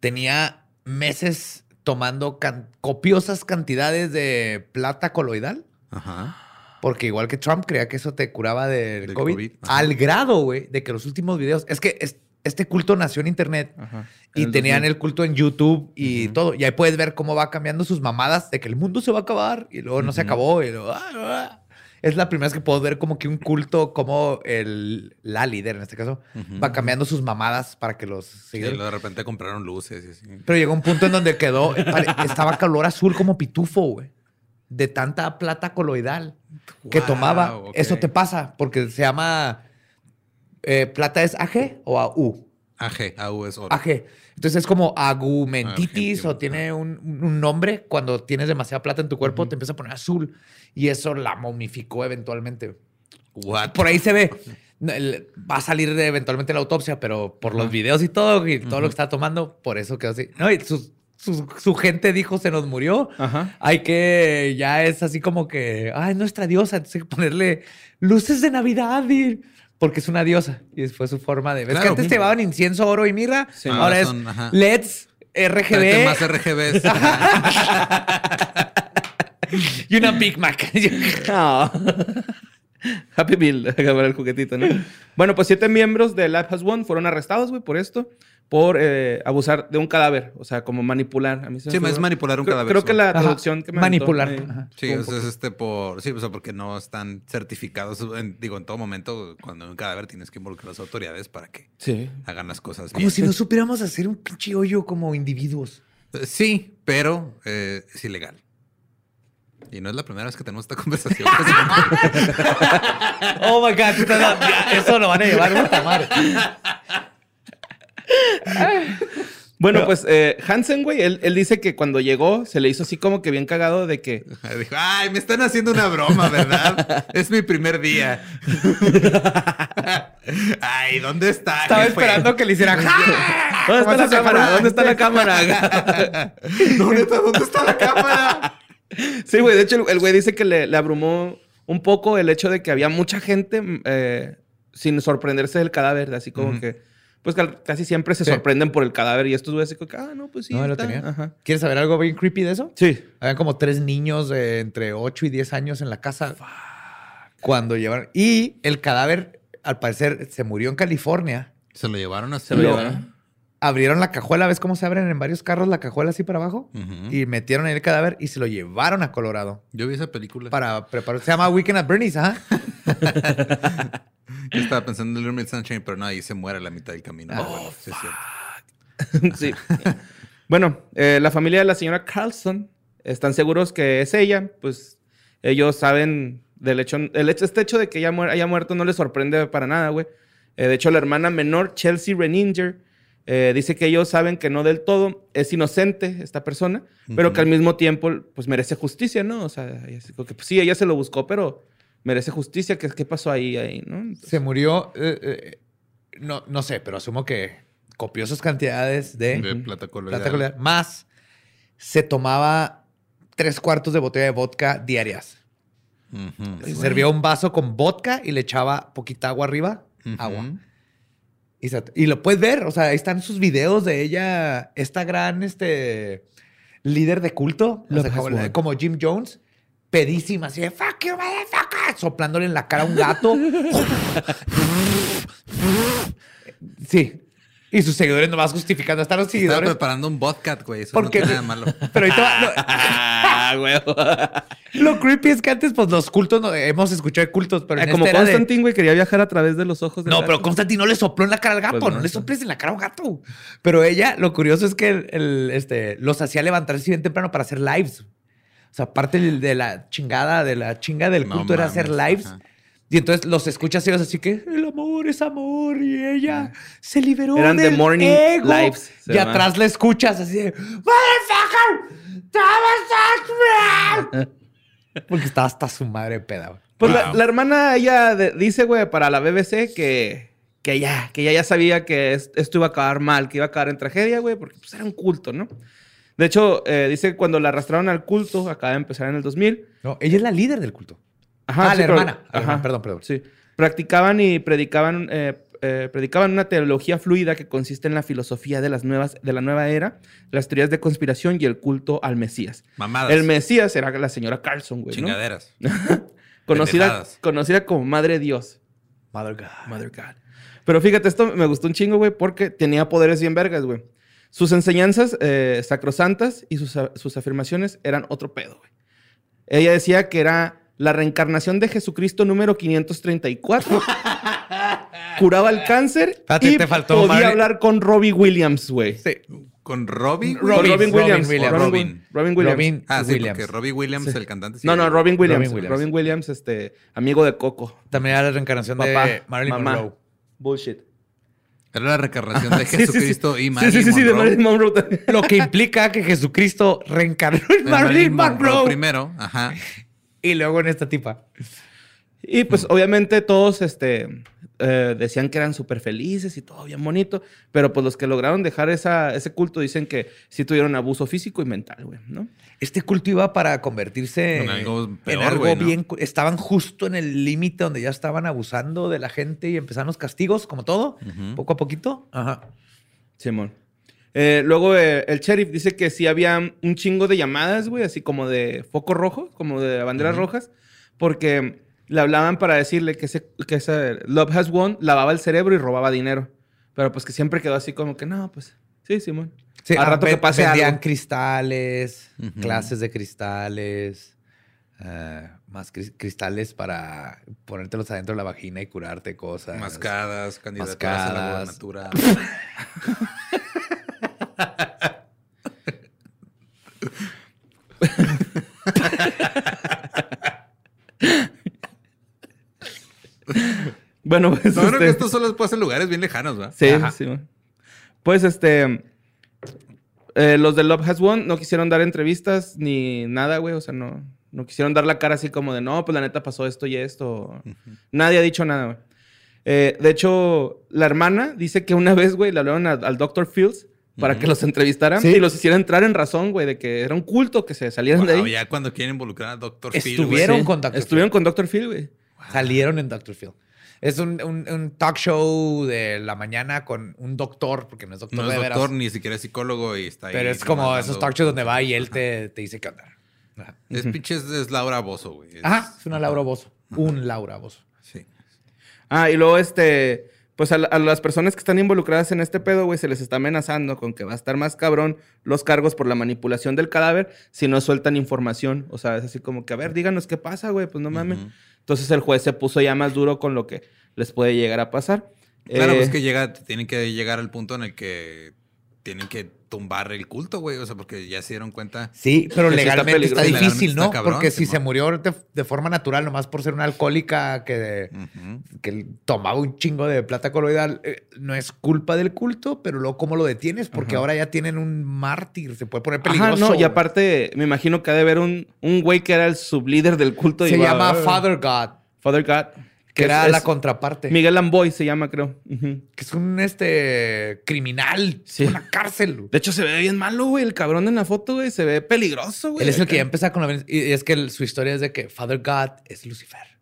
Tenía meses tomando can- copiosas cantidades de plata coloidal. Ajá. Porque igual que Trump creía que eso te curaba del, Del COVID, COVID, al grado, güey, de que los últimos videos, es que es- este culto nació en internet Ajá. y el tenían 2000. el culto en YouTube y Ujú. todo. Y ahí puedes ver cómo va cambiando sus mamadas de que el mundo se va a acabar y luego no se Ujú. acabó. Y luego, ah, ah. Es la primera vez que puedo ver como que un culto, como el, la líder en este caso, Ujú. va cambiando sus mamadas para que los Sí, sigan. luego de repente compraron luces y así. Pero llegó un punto en donde quedó, estaba color azul como pitufo, güey. De tanta plata coloidal que Wow, tomaba. ok. Eso te pasa porque se llama eh, plata es AG o AU. AG, AU es oro. AG. Entonces es como agumentitis o tiene un, un nombre. Cuando tienes demasiada plata en tu cuerpo, Ujú. te empieza a poner azul y eso la momificó eventualmente. What? Por ahí se ve. Va a salir de eventualmente la autopsia, pero por los Ajá. videos y todo, y todo lo Ujú. que está tomando, por eso quedó así. No, y su, su- su gente dijo se nos murió. Ajá. Hay que, ya es así como que, ay, nuestra diosa, entonces hay que ponerle luces de Navidad, y- porque es una diosa. Y fue su forma de. ¿Ves que Claro. antes te llevaban incienso, oro y mirra? Sí. Ahora es ajá. LEDs, RGB más RGBs. y una Big Mac. Ah. Happy Meal, acabar el juguetito, ¿no? Bueno, pues siete miembros de Lab Has One fueron arrestados, güey, por esto, por eh, abusar de un cadáver, o sea, como manipular. A mí se me Sí, figuró- es manipular un creo, cadáver. Creo que la Ajá. traducción que me Manipular. aventó, eh. Sí, un eso es este por. Sí, o sea, porque no están certificados. En- digo, en todo momento, cuando hay un cadáver tienes que involucrar a las autoridades para que Sí. hagan las cosas Como bien. si no supiéramos hacer un pinche hoyo como individuos. Eh, Sí, pero eh, es ilegal. Y no es la primera vez que tenemos esta conversación. Oh my God, eso lo van a llevar puta madre. Bueno, pues eh, Hansen, güey, él, él dice que cuando llegó se le hizo así como que bien cagado de que Dijo, ay, me están haciendo una broma, ¿verdad? es mi primer día. ay, ¿dónde está? Estaba jefe? esperando que le hicieran. ¿Dónde está ¿Cómo la cámara? ¿Dónde está la cámara? No, neta, ¿dónde está la cámara? sí, güey, de hecho el- el güey dice que le, le abrumó un poco el hecho de que había mucha gente eh, sin sorprenderse del cadáver, así como que pues casi siempre se Sí. sorprenden por el cadáver y estos güeyes que, ah, no, pues sí, No, lo está". tenía. Ajá. ¿Quieres saber algo bien creepy de eso? Sí. Habían como tres niños de entre 8 y 10 años en la casa cuando llevaron. Y el cadáver, al parecer, se murió en California. Se lo llevaron a Se lo Lo- llevaron. Abrieron la cajuela, ¿ves cómo se abren en varios carros la cajuela así para abajo? Y metieron ahí el cadáver y se lo llevaron a Colorado Yo vi esa película. para preparar. Se llama Weekend at Bernie's, ajá. Yo estaba pensando en Little Miss Sunshine, pero no, ahí se muere a la mitad del camino. Ah. Pero bueno, sí es cierto. sí. Bueno, eh, la familia de la señora Carlson están seguros que es ella, pues ellos saben del hecho, el hecho, este hecho de que ella muer- haya muerto no les sorprende para nada, güey. Eh, de hecho, la hermana menor, Chelsea Renninger, eh, dice que ellos saben que no del todo es inocente esta persona, pero que al mismo tiempo, pues merece justicia, ¿no? O sea, ella que, pues, sí, ella se lo buscó, pero merece justicia. ¿Qué, qué pasó ahí, ahí, no? Entonces, Se murió, eh, eh, no, no sé, pero asumo que copiosas cantidades de, De plata coloidal. plata coloidal. Más se tomaba tres cuartos de botella de vodka diarias. Se servía un vaso con vodka y le echaba poquita agua arriba. Agua. Y, se- y lo puedes ver, o sea, ahí están sus videos de ella, esta gran este, líder de culto, o sea, como, como Jim Jones, pedísima, así de fuck you, motherfucker", soplándole en la cara a un gato. sí. Y sus seguidores nomás justificando. Están los Estaba seguidores. preparando un vodka, güey. Eso Porque- no tiene nada malo. Pero ahorita va- lo- Ah, güey. Lo creepy es que antes, pues los cultos, no, hemos escuchado de cultos, pero en como este de- güey, quería viajar a través de los ojos del No, gato. pero Constantino no le sopló en la cara al gato, Pues no, no, le soples en la cara a un gato. Pero ella, lo curioso es que el- el, este, los hacía levantarse bien temprano para hacer lives. O sea, parte de la chingada, de la chinga del No culto era hacer lives. ajá. Y entonces los escuchas ellos así que el amor es amor y ella se liberó Eran The del Morning ego. Lives, Y llama. atrás la escuchas así de Motherfucker, Thomas Ashman". Porque estaba hasta su madre peda. Pues la, Wow. la hermana, ella de- dice, güey, para la BBC que, que ya, que ella ya sabía que es- esto iba a acabar mal, que iba a acabar en tragedia, güey, porque pues era un culto, ¿no? De hecho, eh, dice que cuando la arrastraron al culto, acaba de empezar en el 2000. No, ella es la líder del culto. Ajá, ah, sí, la pero- hermana. La ajá. hermana, Perdón, perdón. Sí. Practicaban y predicaban, eh, eh, predicaban una teología fluida que consiste en la filosofía de las nuevas, de la nueva era, las teorías de conspiración y el culto al Mesías. Mamadas. El Mesías era la señora Carlson, güey, ¿no? Chingaderas. Conocida, conocida como Madre Dios. Mother God. Mother God. Pero fíjate, esto me gustó un chingo, güey, porque tenía poderes bien vergas, güey. Sus enseñanzas eh, sacrosantas y sus, sus afirmaciones eran otro pedo, güey. Ella decía que era la reencarnación de Jesucristo número 534. Curaba el cáncer y te faltó podía hablar con Robbie Williams, güey. Sí. Con Robbie. Con Robin, Robin, Robin Williams. Williams. Robin, Robin. Robin Williams. Robin Ah, sí, Williams. porque Robbie Williams, el cantante. sí. No, no, Robin Williams. Robin Robin Williams. Williams, este, amigo de Coco. También era la reencarnación Papá, de Marilyn mamá. Monroe. Bullshit. Era la reencarnación de Sí, sí, sí. Jesucristo y Marilyn sí, sí, sí, de Monroe. Marilyn Monroe también. Lo que implica que Jesucristo reencarnó en De Marilyn Monroe. primero. Ajá. Y luego en esta tipa. Y pues obviamente todos este, eh, decían que eran súper felices y todo bien bonito, pero pues los que lograron dejar esa, ese culto dicen que sí tuvieron abuso físico y mental, güey, ¿no? Este culto iba para convertirse En algo peor, en algo güey, ¿no? bien. Estaban justo en el límite donde ya estaban abusando de la gente y empezaron los castigos, como todo, poco a poquito. Ajá. Simón. Eh, luego eh, el sheriff dice que sí había un chingo de llamadas, güey, así como de foco rojo, como de banderas rojas, porque le hablaban para decirle que ese, que ese Love Has Won lavaba el cerebro y robaba dinero. Pero pues que siempre quedó así como que no, pues sí, Simón. Sí, Al ah, rato que pase vendían algo. cristales, clases de cristales, eh, más cris- cristales para ponértelos adentro de la vagina y curarte cosas. Mascadas, candidaturas a la gobernatura. Bueno, pues No, creo este- que esto solo puede ser en lugares bien lejanos, ¿verdad? Sí, Ajá. sí. man. Pues este. eh, los de Love Has Won no quisieron dar entrevistas ni nada, güey. O sea, no, no quisieron dar la cara así como de no, pues la neta pasó esto y esto. Nadie ha dicho nada, güey. Eh, de hecho, la hermana dice que una vez, güey, le hablaron a- al Dr. Fields para Ujú. que los entrevistaran Sí. y los hiciera entrar en razón, güey, de que era un culto que se salieran de ahí. ya cuando quieren involucrar a Dr. Phil, güey. Estuvieron Sí. con Dr. Estuvieron con Dr. Phil, güey. Salieron en Dr. Phil. Es un, un- un talk show de la mañana con un doctor, porque no es doctor No es de veras, doctor, ni siquiera es psicólogo y está ahí. pero es como esos talk shows donde va y él te, te dice qué onda. Ajá. Es pinches, es Laura Bozo, güey. Es- Ajá, es una Laura Bozo. Un Laura Bozo. Sí. Ah, y luego este, pues a, la- a las personas que están involucradas en este pedo, güey, se les está amenazando con que va a estar más cabrón los cargos por la manipulación del cadáver si no sueltan información. O sea, es así como que, a ver, díganos qué pasa, güey, pues no mames. Entonces el juez se puso ya más duro con lo que les puede llegar a pasar. Claro, Eh, pues que llega, tienen que llegar al punto en el que tienen que tumbar el culto, güey. O sea, porque ya se dieron cuenta. Sí, pero está legalmente está, difícil, Legalmente ¿no? está cabrón, Porque si se murió de, de forma natural, nomás por ser una alcohólica que, que tomaba un chingo de plata coloidal, eh, no es culpa del culto, pero luego cómo lo detienes, porque ahora ya tienen un mártir, se puede poner Ajá, peligroso. no, y aparte me imagino que ha de haber un, un güey que era el sublíder del culto. y se va- llama Father God, Father God. Que era es la contraparte. Miguel Amboy se llama, creo. Que es un este criminal, Sí. una cárcel. De hecho, se ve bien malo, güey. El cabrón en la foto, güey. Se ve peligroso, güey. Él es el que ya empieza con la... Y es que el- su historia es de que Father God es Lucifer.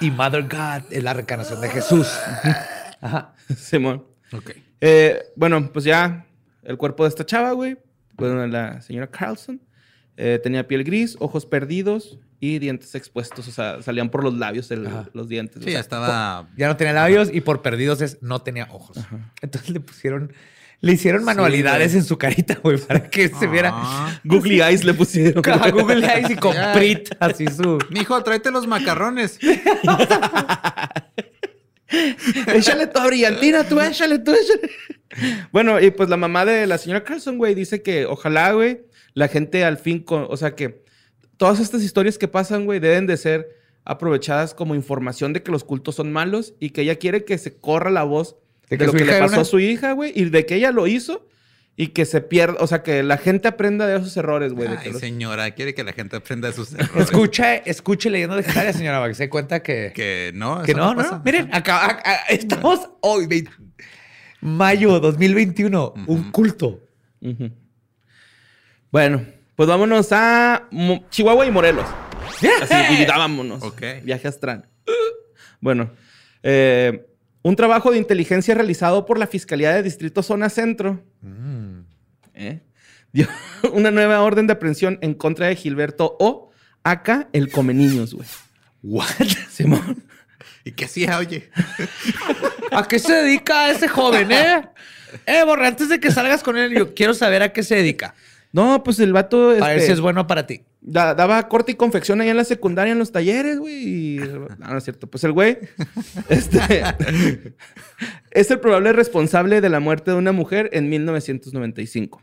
Y Mother God es la reencarnación de Jesús. Ajá. Simón. Ok. Eh, bueno, pues ya el cuerpo de esta chava, güey, bueno, la señora Carlson, eh, tenía piel gris, ojos perdidos y dientes expuestos. O sea, salían por los labios el- los dientes. Sí, o ya estaba. Ya no tenía labios y por perdidos es no tenía ojos. Entonces le pusieron, le hicieron manualidades en su carita, güey, para que se viera. Ah. Googly Eyes le pusieron. A Google Eyes y con. Prit, así su. Mijo, tráete los macarrones. échale toda brillantina, tú échale, tú échale. Bueno, y pues la mamá de la señora Carlson, güey, dice que ojalá, güey, la gente al fin, con, o sea, que todas estas historias que pasan, güey, deben de ser aprovechadas como información de que los cultos son malos y que ella quiere que se corra la voz De de, que lo que le pasó una- a su hija, güey, y de que ella lo hizo y que se pierda, o sea, que la gente aprenda de esos errores, güey. Ay, los- señora, quiere que la gente aprenda de sus errores. Escuche, escuche leyendo legendaria, señora, para que se dé cuenta que, Que no, que no, no, no. Miren, acá, acá- estamos hoy, vein- mayo 2021, un Ujú. culto. Ujú. Bueno, pues vámonos a Mo- Chihuahua y Morelos. Así, y vámonos. Ok. Viaje astral. Bueno, eh, un trabajo de inteligencia realizado por la Fiscalía de Distrito Zona Centro ¿eh? dio una nueva orden de aprehensión en contra de Gilberto O. Acá, el come niños, güey. What? Simón. ¿Y qué hacía, oye? ¿A qué se dedica ese joven, eh? Eh, Borre, antes de que salgas con él, yo quiero saber a qué se dedica. No, pues el vato. Para ver este, si es bueno para ti. Da- daba corte y confección ahí en la secundaria en los talleres, güey. y- No, no es cierto. Pues el güey este, es el probable responsable de la muerte de una mujer en 1995.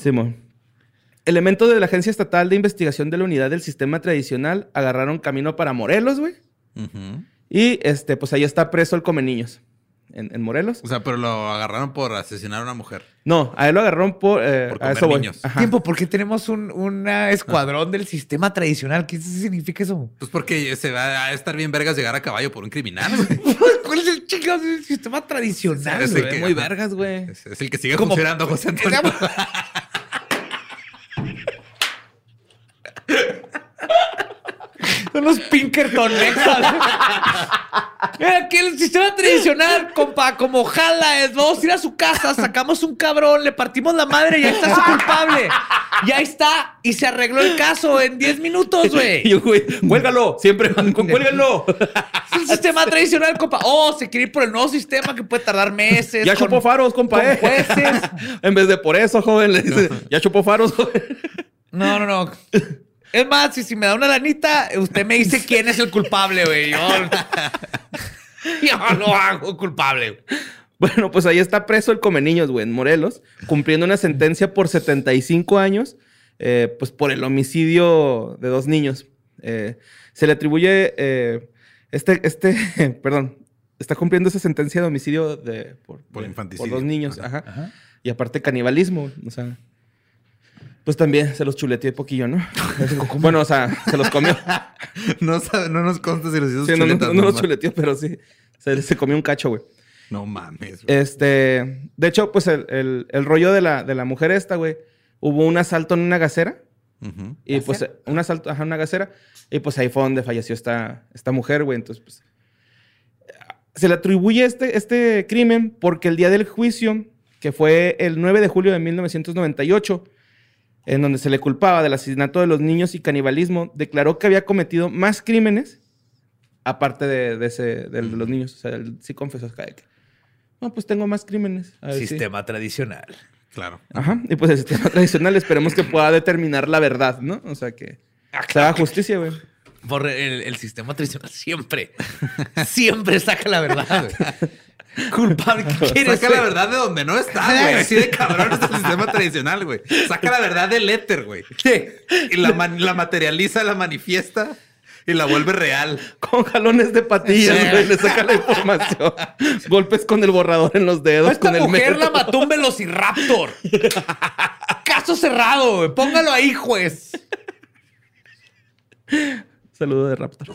Simón. Elementos de la Agencia Estatal de Investigación de la Unidad del Sistema Tradicional agarraron camino para Morelos, güey. Y este, pues ahí está preso el come niños. En, en Morelos. O sea, pero lo agarraron por asesinar a una mujer. No, a él lo agarraron por. eh, Por a comer eso voy. niños. Ajá. Tiempo, ¿por qué tenemos un una escuadrón del sistema tradicional? ¿Qué significa eso? Pues porque se va a estar bien vergas llegar a caballo por un criminal, güey. ¿Cuál es el chingados del sistema tradicional? Es Se el que- muy vergas, güey. Es, es el que sigue Como- funcionando, José Antonio. Son los Pinkerton Nexas. Mira, aquí el sistema tradicional, compa, como jala, es vamos a ir a su casa, sacamos un cabrón, le partimos la madre y ahí está su culpable. Y ahí está. Y se arregló el caso en 10 minutos, Y güey. yo, güey, cuélgalo, siempre, cuélgalo. Es el sistema tradicional, compa. Oh, se quiere ir por el nuevo sistema que puede tardar meses. Ya con- chupó faros, compa. con eh. jueces. en vez de por eso, joven, le dice, ya chupó faros, joven. No, no, no. Es más, si, si me da una lanita, usted me dice quién es el culpable, güey. Yo, yo lo hago culpable. güey. Bueno, pues ahí está preso el come niños, güey, en Morelos, cumpliendo una sentencia por 75 años, eh, pues por el homicidio de dos niños. Eh, se le atribuye eh, este, este, perdón, está cumpliendo esa sentencia de homicidio de, por, Por de- infanticidio. por dos niños, Ajá. ajá. Y aparte canibalismo, o sea, pues también se los chuleteó un poquillo, ¿no? bueno, o sea, se los comió. no, sabe- no nos consta si los hizo Sí, no, no, chuletas, no los chuleteó, pero sí, se, se comió un cacho, güey. No mames. Eh, güey. Este, de hecho, pues el, el- el rollo de la, de la mujer esta, güey, hubo un asalto en una gasera. Ujú. Y pues un asalto, ajá, en una gasera. Y pues ahí fue donde falleció esta, esta mujer, güey. Entonces, pues. Se le atribuye este, este crimen porque el día del juicio, que fue el 9 de julio de 1998, en donde se le culpaba del asesinato de los niños y canibalismo, declaró que había cometido más crímenes aparte de, de ese, de los niños. O sea, él sí confesó que, no, pues tengo más crímenes. A ver, sí". Sistema tradicional. Claro. Ajá. Y pues el sistema tradicional esperemos que pueda determinar la verdad, ¿no? O sea, que se haga justicia, güey. Por el, el sistema tradicional siempre, siempre saca la verdad. Culpable, ¿qué quieres? Saca la verdad de donde no está, güey. Así de cabrón es el sistema tradicional, güey. Saca la verdad del éter, güey. Y la, la materializa, la manifiesta y la vuelve real. Con jalones de patillas, Sí. güey. Le saca la información. Golpes con el borrador en los dedos. Esta con el mujer metro. la mató un velociraptor. Caso cerrado, güey. Póngalo ahí, juez. Saludo de Raptor.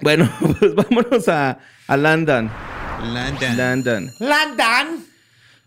Bueno, pues vámonos a, a London. London. London. Landan.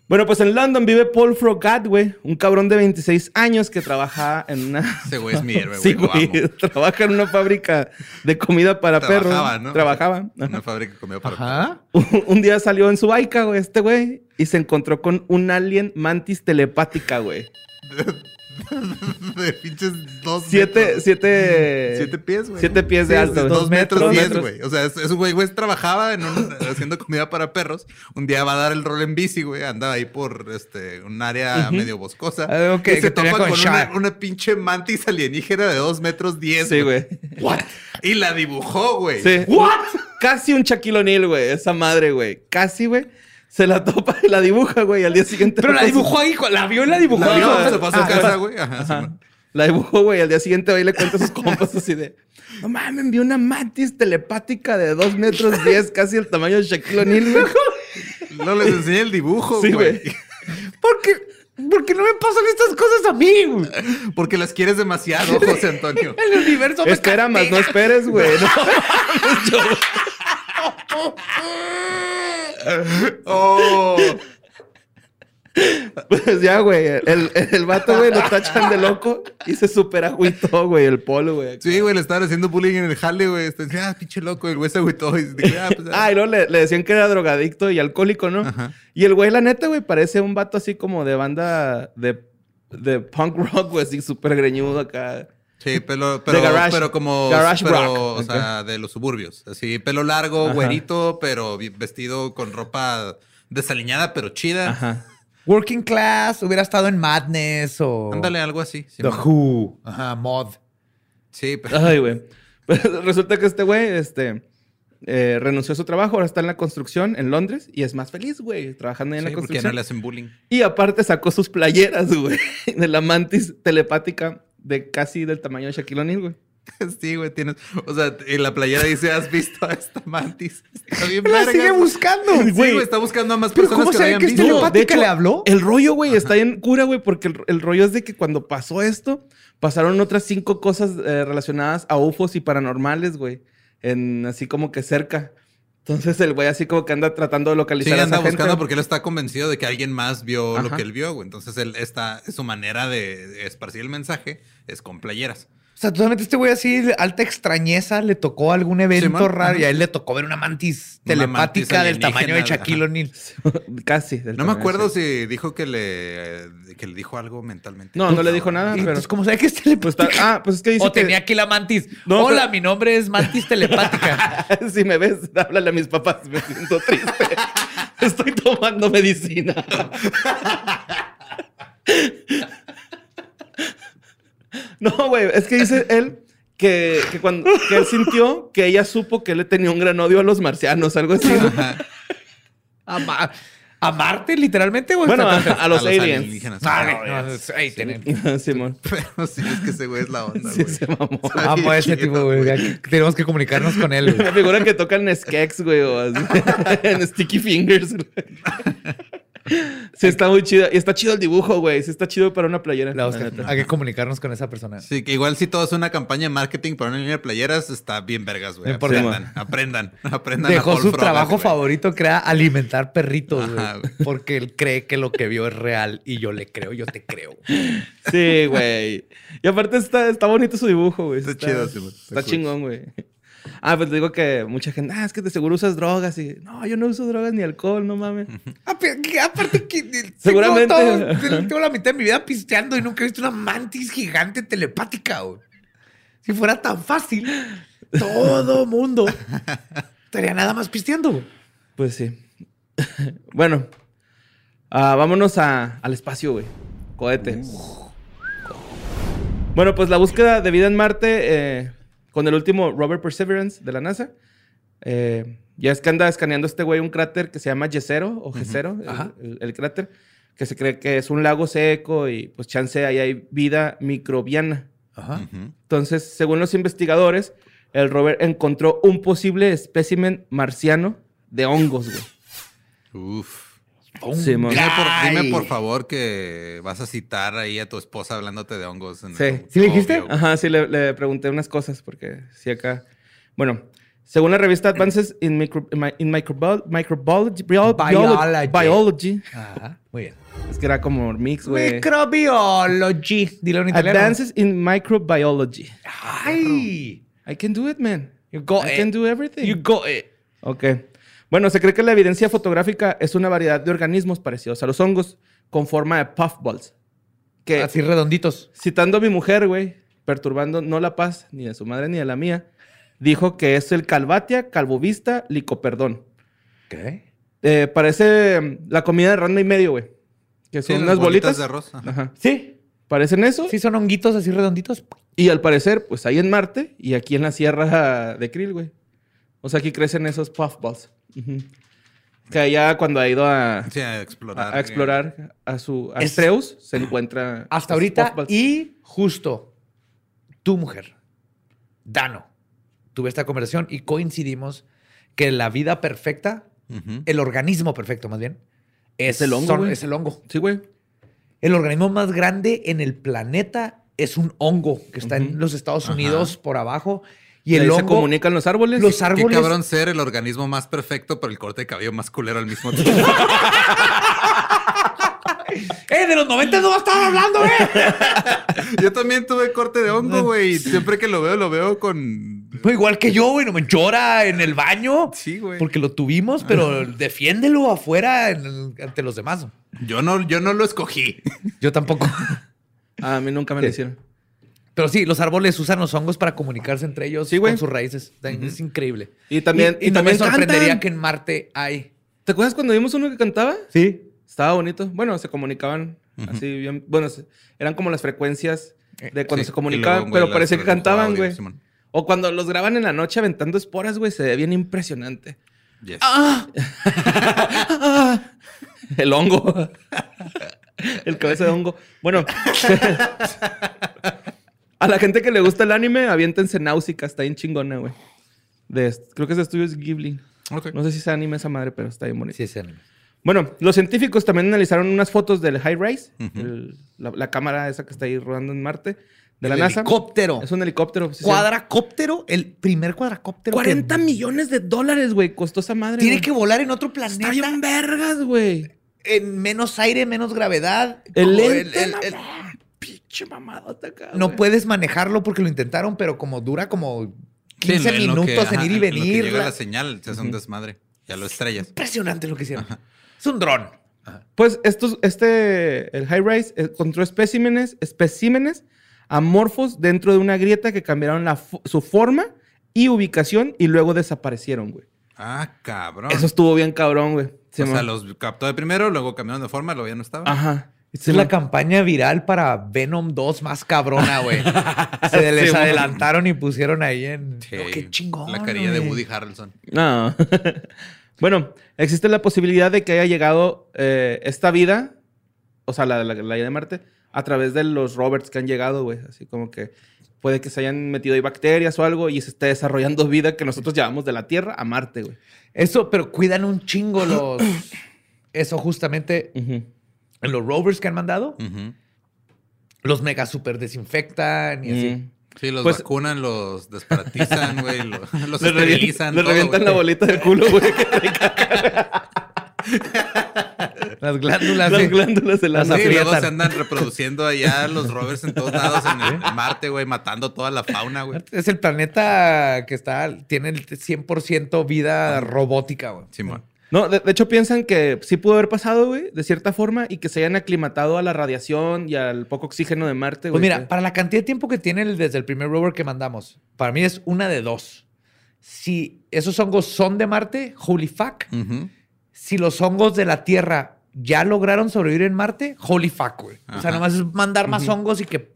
Bueno, pues en London vive Paul Frogat, güey. Un cabrón de 26 años que trabaja en una... Ese güey es mi héroe, güey. Sí. Trabaja en una fábrica de comida para Trabajaba, perros. ¿no? Trabajaba. Una fábrica de comida para Ajá. Un día salió en su baica, güey, este güey, y se encontró con un alien mantis telepática, güey. de pinches dos Siete, metros. siete... Siete pies, güey. Siete pies de Sí, alto. Dos, Dos metros diez, güey. O sea, es, es un güey, güey, trabajaba en un- haciendo comida para perros. Un día va a dar el rol en bici, güey. Andaba ahí por este, un área medio boscosa. Algo que- y que se topa con con una, pinche mantis alienígena de dos metros diez. Sí, güey. Y la dibujó, güey. Sí. Casi un Shaquille O'Neal, güey. Esa madre, güey. Casi, güey. Se la topa y la dibuja, güey. Al día siguiente... Pero la dibujó ahí, la vio y la dibujó. La vio, Ah, se pasó a ah, casa, güey. Ajá, sí, Ajá. man. La dibujó, güey. Al día siguiente, güey, le cuenta a sus compas así de... No mames, envió una mantis telepática de 2 metros 10, casi el tamaño de Shaquille O'Neal, güey. No les enseñé el dibujo, Sí, güey. güey. ¿Por qué? ¿Por qué no me pasan estas cosas a mí? güey? Porque las quieres demasiado, José Antonio. El universo me Espera más, no esperes, güey. No. Oh. Pues ya, güey. El, el vato, güey, lo tachan de loco y se super agüitó, güey, el polo, güey. Sí, güey, le estaban haciendo bullying en el jale, güey. Está diciendo, ah, pinche loco. El güey se agüitó y dijo, ah, pues. Ah, y luego le, le decían que era drogadicto y alcohólico, ¿no? Ajá. Y el güey, la neta, güey, parece un vato así como de banda de, de punk rock, güey, así súper greñudo acá. Sí, pelo, pero, garage- pero como, garage pero, rock. o sea, de los suburbios. Así, pelo largo, Ajá. güerito, pero vestido con ropa desaliñada, pero chida. Ajá. Working class, hubiera estado en Madness o. Ándale, algo así. sí, The man. Who. Ajá, Mod. Sí, pero Ay, güey. Pues resulta que este güey, este, eh, renunció a su trabajo, ahora está en la construcción en Londres y es más feliz, güey, trabajando ahí en sí, la porque construcción. no le hacen bullying. Y aparte sacó sus playeras, güey, de la mantis telepática de casi del tamaño de Shaquille O'Neal, güey. Sí, güey, tienes. O sea, en la playera dice: ¿Has visto a esta mantis? Está bien, La verga. sigue buscando. Sí, güey. güey, está buscando a más Pero personas ¿cómo que hayan que es visto. telepática? ¿Telepática le habló? El rollo, güey, está en cura, güey, porque el, el rollo es de que cuando pasó esto, pasaron otras cinco cosas eh, relacionadas a UFOs y paranormales, güey. En así como que cerca. Entonces el güey así como que anda tratando de Sí, localizar a anda esa buscando gente. porque él está convencido de que alguien más vio lo que él vio, güey. Entonces, él está, su manera de esparcir el mensaje es con playeras. O sea, totalmente este güey así, alta extrañeza, le tocó algún evento raro y a él le tocó ver una mantis Una telepática mantis del tamaño de Shaquille. O'Neal. Casi. del No me acuerdo si dijo que le, que le dijo algo mentalmente. No, no le dijo nada, pero... Entonces, ¿cómo sabe que es Pues telepática? está- ah, pues es que dice o que... tenía aquí la mantis. No, Hola, pero- mi nombre es mantis telepática. si me ves, háblale a mis papás. Me siento triste. Estoy tomando medicina. No, güey. Es que dice él que, que cuando que él sintió que ella supo que él le tenía un gran odio a los marcianos, algo así. ¿no? a, Ma- a Marte, literalmente, güey. bueno, a, los A los aliens. alienígenas. Ah, no, no, ahí tienen. Simón. Pero sí, es que ese güey es la onda, Sí, güey. se mamó. Amo a ese tipo, güey. Tenemos que comunicarnos con él, güey. Me figura que tocan en Skex, güey, o así, en Sticky Fingers. güey. Sí, está muy chido. Y está chido el dibujo, güey. Sí, está chido para una playera. La Oscar. Hay que comunicarnos con esa persona. Sí, que igual si todo es una campaña de marketing para una línea de playeras, está bien vergas, güey. Aprendan, aprendan, aprendan. a Dejó su trabajo güey. favorito, era alimentar perritos, güey. Ajá, güey. Porque él cree que lo que vio es real y yo le creo, yo te creo. Sí, güey. Y aparte está, está bonito su dibujo, güey. Está chido, sí, güey. Está, Está cool. chingón, güey. Ah, pues te digo que mucha gente, ah, es que de seguro usas drogas. Y no, yo no uso drogas ni alcohol, no mames. Ah, que Aparte que tengo Seguramente. todo- tengo la mitad de mi vida pisteando y nunca he visto una mantis gigante telepática, güey. Si fuera tan fácil, todo mundo estaría nada más pisteando. Pues sí. bueno, ah, vámonos a- al espacio, güey. Cohete. Bueno, pues la búsqueda de vida en Marte eh, con el último rover Perseverance de la NASA. eh, ya es que anda escaneando este güey un cráter que se llama Yesero o Gesero, el- Ajá. el, el cráter, que se cree que es un lago seco y pues chance ahí hay vida microbiana. Ajá. Ujú. Entonces, según los investigadores, el rover encontró un posible espécimen marciano de hongos, güey. Uf. Dime por, dime, por favor que vas a citar ahí a tu esposa hablándote de hongos. en Sí. el- ¿Sí le dijiste? Obvio. Ajá, sí, le, le pregunté unas cosas porque sí acá... Bueno, Según la revista Advances in, Micro- in Microbiology, Microbiology, Bio- Biology. Biology. Ajá, muy bien. Es que era como mix, güey. Microbiology. Dilo en italiano. Advances in Microbiology. Ay. I can do it, man. You got I it. can do everything. You got it. Ok. Bueno, se cree que la evidencia fotográfica es una variedad de organismos parecidos a los hongos con forma de puffballs. Que, Así redonditos. citando a mi mujer, güey, perturbando no la paz ni de su madre ni de la mía, dijo que es el calvatia, calvovista, licoperdón. ¿Qué? Eh, parece mm, la comida de randa y medio, güey. Que son unas bolitas. de arroz. Ajá. Ajá. Sí. Parecen eso. Sí, son honguitos así redonditos. Y al parecer, pues ahí en Marte y aquí en la sierra de Krill, güey. O sea, aquí crecen esos puffballs. Que allá cuando ha ido a, Sí, a a- explorar. a explorar a su a Es- Astreus, se encuentra Hasta ahorita. Y justo tu mujer, Dano, tuve esta conversación y coincidimos que la vida perfecta, el organismo perfecto más bien, es, Es el hongo, son- es el hongo. Sí, güey. El organismo más grande en el planeta es un hongo que está en los Estados Ajá. Unidos por abajo. Y el ahí se hongo, comunican los árboles. los Qué árboles. cabrón ser el organismo más perfecto, pero el corte de cabello más culero al mismo tiempo. ¡Eh, de los 90 no va a estar hablando, eh! Yo también tuve corte de hongo, güey. Siempre que lo veo, lo veo con. Pues igual que yo, güey, no me llora en el baño. Sí, güey. Porque lo tuvimos, pero defiéndelo afuera en el- ante los demás. Yo no, yo no lo escogí. Yo tampoco. Ah, a mí nunca me lo hicieron. Pero sí, los árboles usan los hongos para comunicarse entre ellos Sí, con sus raíces. Es increíble. Y también, y, también me sorprendería cantan. que en Marte hay. ¿Te acuerdas cuando vimos uno que cantaba? Sí. Estaba bonito. Bueno, se comunicaban así bien. Bueno, eran como las frecuencias de cuando Sí, se comunicaban, luego, güey, pero parecía que cantaban, güey. O cuando los graban en la noche aventando esporas, güey, se ve bien impresionante. Yes. Ah. El hongo. El cabeza de hongo. Bueno. A la gente que le gusta el anime, aviéntense Náusica. Está bien chingona, güey. De, creo que es de Estudios Ghibli. No sé si es anime esa madre, pero está bien bonito. Sí, es anime. Bueno, los científicos también analizaron unas fotos del High Rise, la, la cámara esa que está ahí rodando en Marte, de la El NASA. helicóptero. Es un helicóptero. sí, sí. Cuadracóptero, el primer cuadracóptero. 40 que millones de dólares, güey, costó esa madre. Tiene güey. que volar en otro planeta. Está bien vergas, güey. En menos aire, menos gravedad. El lente, el-. Pinche mamadota acá, no puedes manejarlo porque lo intentaron, pero como dura como 15 Sí, en minutos que- en ajá, ir y en lo que venir. llega la- la señal, se hace un desmadre. Ya lo estrellas. Impresionante lo que hicieron. Es un dron. Pues estos, este, el High Rise eh, encontró especímenes, especímenes amorfos dentro de una grieta que cambiaron la su forma y ubicación y luego desaparecieron, güey. Ah, cabrón. Eso estuvo bien cabrón, güey. o sea, los captó de primero, luego cambiaron de forma, luego ya no estaba. Ajá. Esta es la campaña viral para Venom 2 más cabrona, güey. Se les Sí, adelantaron y pusieron ahí en. Sí, Oh, qué chingón. La carilla de. Woody Harrelson. No. bueno, existe la posibilidad de que haya llegado eh, esta vida, o sea, la, la, de Marte, a través de los Roberts que han llegado, güey. Así como que puede que se hayan metido ahí bacterias o algo y se esté desarrollando vida que nosotros llevamos de la Tierra a Marte, güey. Eso, pero cuidan un chingo los. Eso justamente en los rovers que han mandado. Los mega super desinfectan y así. Mm. Sí, los Pues- vacunan, los desparatizan, güey, lo- los revi- esterilizan. le todo, revientan la bolita del culo, güey. Las glándulas. Las sí. glándulas de la Las Sí, luego se andan reproduciendo allá los rovers en todos lados en, el- en Marte, güey, matando toda la fauna, güey. Es el planeta que está, tiene el 100% vida robótica, güey. Simón. No, de, de hecho piensan que sí pudo haber pasado, güey, de cierta forma, y que se hayan aclimatado a la radiación y al poco oxígeno de Marte, güey. Pues mira, que- para la cantidad de tiempo que tiene el- desde el primer rover que mandamos, para mí es una de dos. Si esos hongos son de Marte, holy fuck. Si los hongos de la Tierra ya lograron sobrevivir en Marte, holy fuck, güey. O sea, nomás es mandar más hongos y que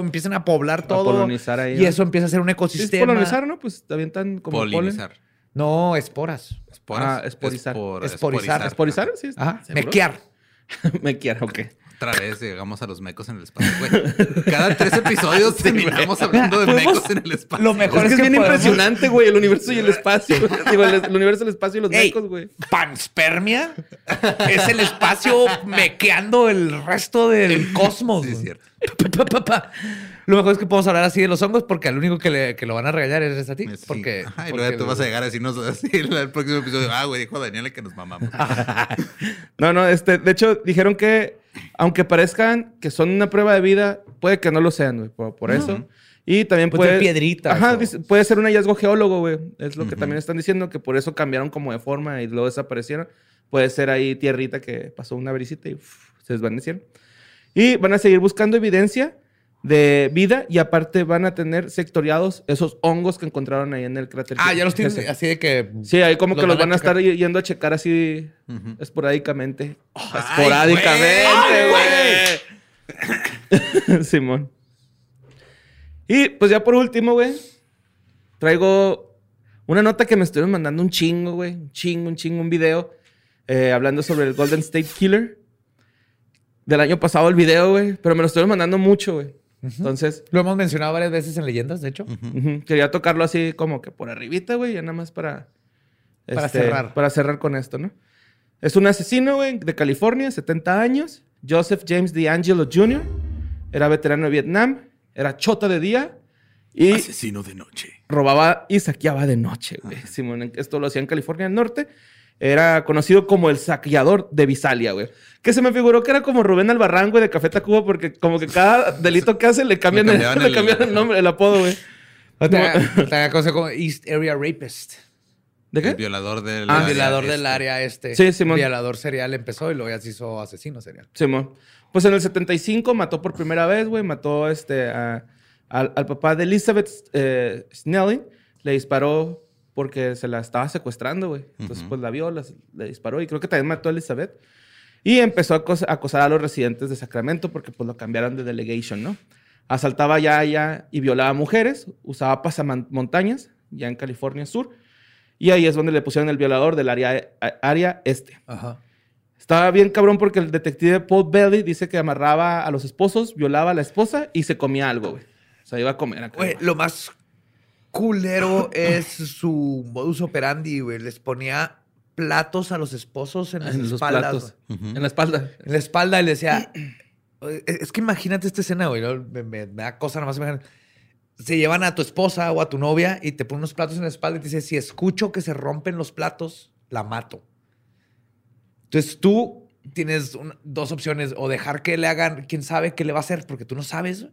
empiecen a poblar todo. polonizar ahí, y ¿no? eso empieza a ser un Sí, es ecosistema. polonizar, ¿no? Pues avientan como polen. Polinizar. No, esporas. Esporas. Ah, esporizar. Espor- Esporizar. ¿Esporizar? Sí. Ajá. Mequear. Me quiero, ok. Otra vez llegamos a los mecos en el espacio, güey. Cada tres episodios terminamos hablando de mecos en el espacio. Lo mejor es que es bien podemos- impresionante, güey, el universo y el espacio. Digo, el, el universo, el espacio y los Ey, mecos, güey. Panspermia es el espacio mequeando el resto del cosmos. Sí, es cierto. Pa, pa, pa, pa. Lo mejor es que podemos hablar así de los hongos porque al único que, le- que lo van a regañar es a ti. Sí. Porque, Ajá, y porque luego tú vas a llegar a decirnos así en el próximo episodio. Ah, güey, dijo Daniela que nos mamamos. No, no, este, de hecho, dijeron que aunque parezcan que son una prueba de vida, puede que no lo sean, güey, por, por eso. Y también Puede puede. ser piedritas Ajá, o- puede ser un hallazgo geólogo, güey. Es lo que Ujú. también están diciendo, que por eso cambiaron como de forma y luego desaparecieron. Puede ser ahí tierrita que pasó una brisita y uf, se desvanecieron. Y van a seguir buscando evidencia de vida y aparte van a tener sectoriados esos hongos que encontraron ahí en el cráter. Ah, ya los tienen ese. así de que. Sí, ahí como Los que los van a checar. estar yendo a checar así esporádicamente. Esporádicamente, güey. Simón. Y pues ya por último, güey, traigo una nota que me estuvieron mandando un chingo, güey. Un chingo, un chingo, un video eh, hablando sobre el Golden State Killer. Del año pasado el video, güey. Pero me lo estuvieron mandando mucho, güey. Entonces, Lo hemos mencionado varias veces en leyendas, de hecho. Ujú. Quería tocarlo así como que por arribita, güey, ya nada más para... este, Para cerrar. Para cerrar con esto, ¿no? Es un asesino, güey, de California, 70 años. Joseph James DeAngelo Jr. Era veterano de Vietnam. Era chota de día. Y Asesino de noche. robaba y saqueaba de noche, güey. Simón, esto lo hacía en California del Norte. Era conocido como el saqueador de Visalia, güey. Que se me figuró que era como Rubén Albarrán, güey, de Café Tacuba, porque como que cada delito que hace le cambian, el, le cambian el nombre, el apodo, güey. También conocido como East Area Rapist. ¿De qué? El violador del. Ah, área violador del este. área este. Sí, Simón. Violador serial empezó y luego ya se hizo asesino serial. Simón. Pues en el 75 mató por primera vez, güey. Mató este, a- al, al papá de Elizabeth eh, Snelling. Le disparó porque se la estaba secuestrando, güey. Entonces, Ujú. pues la vio, las- le disparó y creo que también mató a Elizabeth. Y empezó a acos- a acosar a los residentes de Sacramento porque pues lo cambiaron de delegation, ¿no? Asaltaba ya, ya y violaba mujeres. Usaba pasamontañas, ya en California Sur. Y ahí es donde le pusieron el violador del área, área este. Ajá. Estaba bien cabrón porque el detective Paul Bailey dice que amarraba a los esposos, violaba a la esposa y se comía algo, güey. O sea, iba a comer güey. lo más culero es su modus operandi, güey. Les ponía platos a los esposos en las en los espaldas. platos. En la espalda. En la espalda y le decía. Es es que imagínate esta escena, güey. ¿no? Me, me- me da cosa nomás imaginar. Se llevan a tu esposa o a tu novia y te ponen unos platos en la espalda y te dice: Si escucho que se rompen los platos, la mato. Entonces tú tienes dos opciones: o dejar que le hagan, quién sabe qué le va a hacer, porque tú no sabes, güey,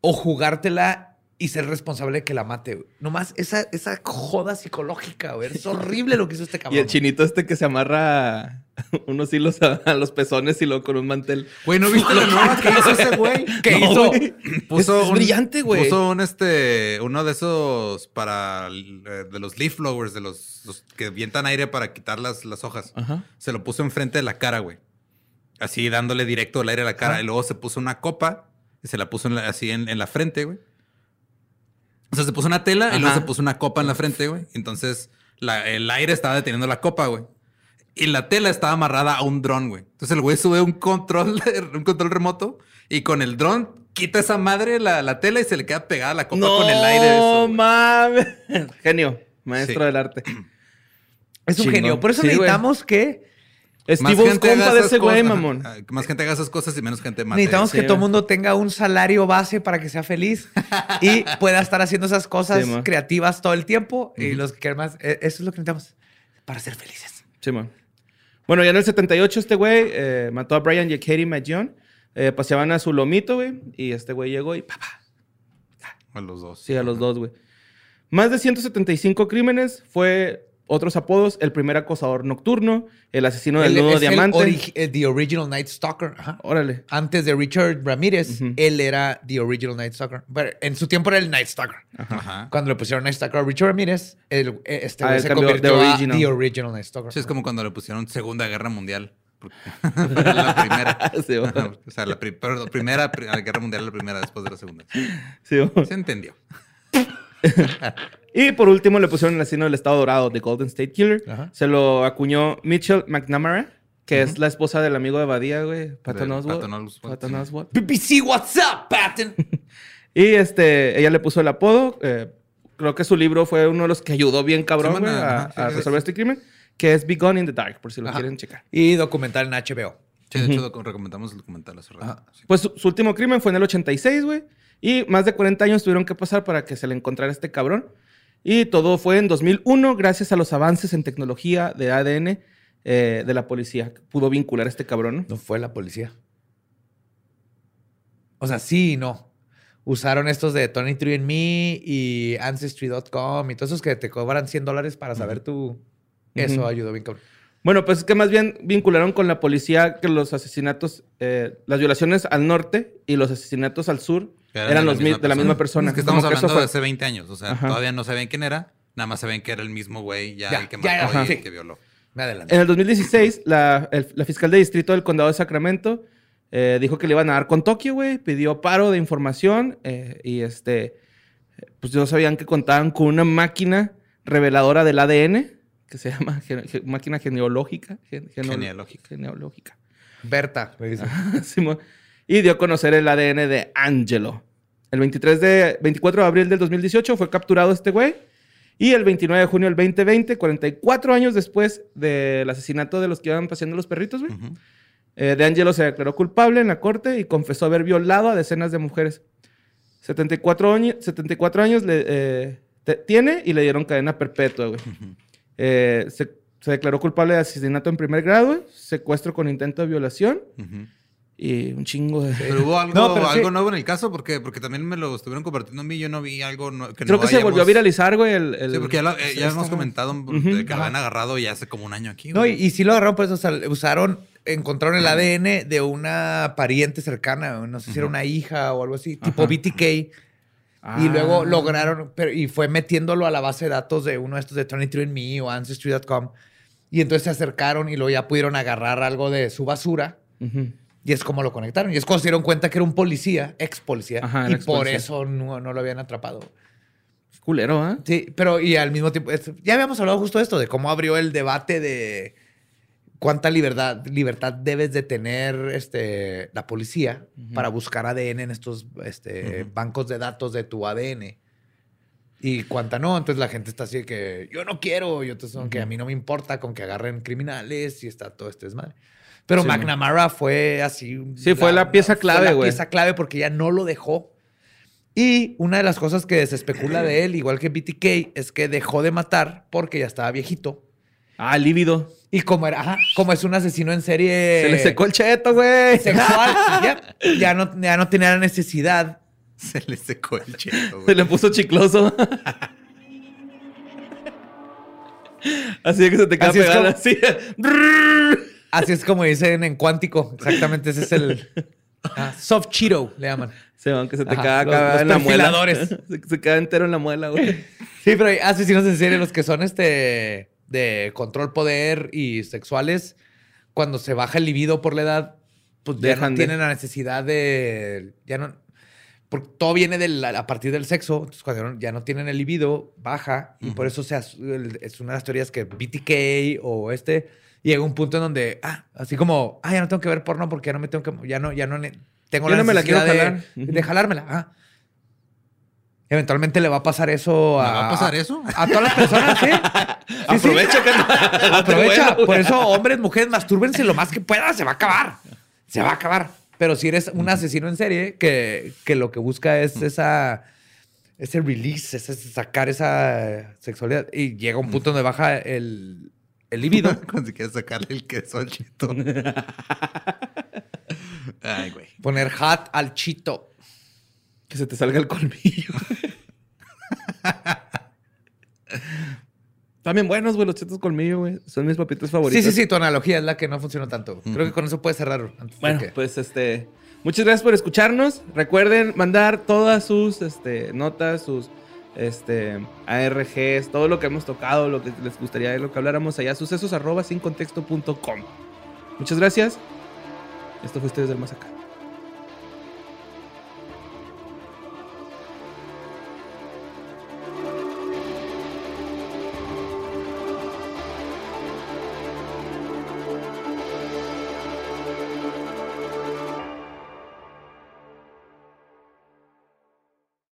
o jugártela y ser responsable de que la mate. güey. Nomás esa, esa joda psicológica, güey. Es horrible lo que hizo este cabrón. Y el chinito este que se amarra unos hilos a, a los pezones y luego con un mantel. Güey, ¿no viste la nueva que hizo ese güey? ¿Qué No, hizo? güey. Puso Es- es brillante, güey. Puso un este, uno de esos para eh, de los leaf blowers, de los, los que vientan aire para quitar las, las hojas. Ajá. Se lo puso enfrente de la cara, güey. Así dándole directo el aire a la cara. Ajá. Y luego se puso una copa y se la puso en la- así en, en la frente, güey. O sea, se puso una tela y luego se puso una copa en la frente, güey. Entonces la- el aire estaba deteniendo la copa, güey. Y la tela estaba amarrada a un dron, güey. Entonces el güey sube un control, un control remoto y con el dron quita esa madre la, la tela y se le queda pegada la copa con el aire. No mames. Genio. Maestro Sí. del arte. Es un genio. Por eso Sí, güey. necesitamos que Steve es compa de ese güey, mamón. más gente haga esas cosas y menos gente mate. necesitamos Sí, que todo el mundo tenga un salario base para que sea feliz y pueda estar haciendo esas cosas Sí, creativas todo el tiempo. Y los que quieran más, eh, eso es lo que necesitamos para ser felices. Sí, man. Bueno, ya en el 78 este güey eh, mató a Brian y a Katie McJohn. Eh, paseaban a su lomito, güey. Y este güey llegó y papá. A los dos. Sí, a los dos, güey. Más de 175 crímenes. Fue otros apodos. El primer acosador nocturno. El asesino del Él nudo es el diamante. eh, the Original Night Stalker. Ajá. Órale. Antes de Richard Ramírez, él era The Original Night Stalker. Pero en su tiempo era el Night Stalker. Ajá. Cuando le pusieron Night Stalker a Richard Ramírez, el- eh, este Ah, se convirtió The a Original. The Original Night Stalker. Sí, es como cuando le pusieron Segunda Guerra Mundial. La primera. Sí. Ajá, o sea, la pri- primera pri- la guerra mundial, la primera después de la segunda. Sí, güey. Se entendió. Y por último le pusieron el asesino del Estado Dorado, The Golden State Killer. Ajá. Se lo acuñó Mitchell McNamara, que es la esposa del amigo de Badía, güey. Patton Oswalt. Patton Oswalt, Patton. Oswalt. BBC, what's up, Patton? Y este, ella le puso el apodo. eh, creo que su libro fue uno de los que ayudó bien cabrón Sí, bueno, a, sí, a resolver este crimen, que es Be Gone in the Dark, por si lo Ajá. quieren checar. y documental en HBO. Sí, de hecho, doc- recomendamos el documental hace rato. Sí. Pues su, su último crimen fue en el 86, güey. Y más de 40 años tuvieron que pasar para que se le encontrara este cabrón. Y todo fue en 2001 gracias a los avances en tecnología de ADN eh, de la policía. Pudo vincular a este cabrón. ¿no? Fue la policía. O sea, sí y no. Usaron estos de 23andMe y Ancestry.com y todos esos que te cobran 100 dólares para saber tú. Eso ayudó bien cabrón. Bueno, pues es que más bien vincularon con la policía que los asesinatos, eh, las violaciones al norte y los asesinatos al sur eran, los mi- de la misma persona. Es que estamos Como hablando fue- de hace 20 años. O sea, Ajá. todavía no sabían quién era. Nada más saben que era el mismo güey ya, Ya, el que ya, mató ajá. y Sí. el que violó. En el 2016, la, el- la fiscal de distrito del condado de Sacramento eh, dijo que le iban a dar con Tokio, güey. Pidió paro de información eh, y este, pues no sabían que contaban con una máquina reveladora del ADN que se llama ge- ge- máquina genealógica. gen- Genealógica. Genealógica. Berta. le. Simón. Y dio a conocer el ADN de Angelo. El 23 de, 24 de abril del 2018 fue capturado este güey. Y el 29 de junio del 2020, 44 años después del asesinato de los que iban paseando los perritos, güey, Ujú. eh, de Angelo se declaró culpable en la corte y confesó haber violado a decenas de mujeres. 74, años 74 años le, eh, te- tiene y le dieron cadena perpetua, güey. Eh, se, se declaró culpable de asesinato en primer grado, secuestro con intento de violación Ujú. Y un chingo de... Pero hubo algo, No, pero sí. algo nuevo en el caso, porque, porque también me lo estuvieron compartiendo a mí. Yo no vi algo no- que Creo no que se volvió a viralizar, güey. El, el- Sí, porque ya, lo- eh, ya hemos comentado que lo habían agarrado ya hace como un año aquí. No, y, güey. y sí lo agarraron, pues, o sea, usaron, encontraron el ADN de una pariente cercana, no sé si era una hija o algo así, tipo. BTK. Ah. Y luego lograron, pero, y fue metiéndolo a la base de datos de uno de estos de 23andMe o Ancestry.com. Y entonces se acercaron y luego ya pudieron agarrar algo de su basura. Ujú. Y es como lo conectaron. Y es cuando se dieron cuenta que era un policía, ex policía. Ajá, y por eso no, no lo habían atrapado. Culero, ¿ah? Sí, pero y al mismo tiempo, es- ya habíamos hablado justo de esto, de cómo abrió el debate de cuánta libertad, libertad debes de tener este, la policía Ujú. para buscar ADN en estos este, bancos de datos de tu ADN. Y cuánta no, entonces la gente está así de que yo no quiero, y otros son que a mí no me importa con que agarren criminales y está todo este desmadre. Pero Sí, McNamara fue así. Sí, fue la pieza clave, Fue la güey. pieza clave porque ya no lo dejó. Y una de las cosas que se especula de él, igual que BTK, es que dejó de matar porque ya estaba viejito. Ah, lívido. Y como era, ajá, como es un asesino en serie Se le secó el cheto, güey. sexual, ya, ya no, ya no tenía la necesidad. Se le secó el cheto, Se güey. le puso chicloso. así que se te queda Así es pegado como- así. Así es como dicen en cuántico. Exactamente, ese es el ah, soft Cheeto, le llaman. Se van que se te los- acá en la muela. se, se queda entero en la muela, güey. Sí, pero hay asesinos en serie, los que son este de control, poder y sexuales, cuando se baja el libido por la edad, pues ya Dejan no de- tienen la necesidad de. Ya no. Porque todo viene a partir del sexo. Entonces, cuando ya no tienen el libido, baja. Y por eso se es una de las teorías que BTK o este llega un punto en donde, ah, así como, ah, ya no tengo que ver porno porque ya no me tengo que. Ya no, ya no tengo Ya la no me la quiero jalar. de, de jalármela. Ah. Eventualmente le va a pasar eso ¿Me a. va a pasar eso? A todas las personas, ¿sí? Sí, sí. Aprovecha, Aprovecha. Bueno, Por eso, hombres, mujeres, mastúrbense lo más que puedan. Se va a acabar. Se va a acabar. Pero si eres un asesino en serie que, que lo que busca es esa, ese release, ese sacar esa sexualidad y llega un punto donde baja el, el libido. Cuando si quieres sacarle el queso al cheto. Ay, güey. poner hat al chito. Que se te salga el colmillo. También buenos, güey, los chetos colmillo, güey. Son mis papitos favoritos. Sí, sí, sí, tu analogía es la que no funcionó tanto. Creo que con eso puedes cerrar. antes de Bueno, que- pues este. Muchas gracias por escucharnos. Recuerden mandar todas sus este, notas, sus este, ARGs, todo lo que hemos tocado, lo que les gustaría lo que habláramos allá, sucesos arroba sin contexto punto com. Muchas gracias. Esto fue Ustedes del Más Acá.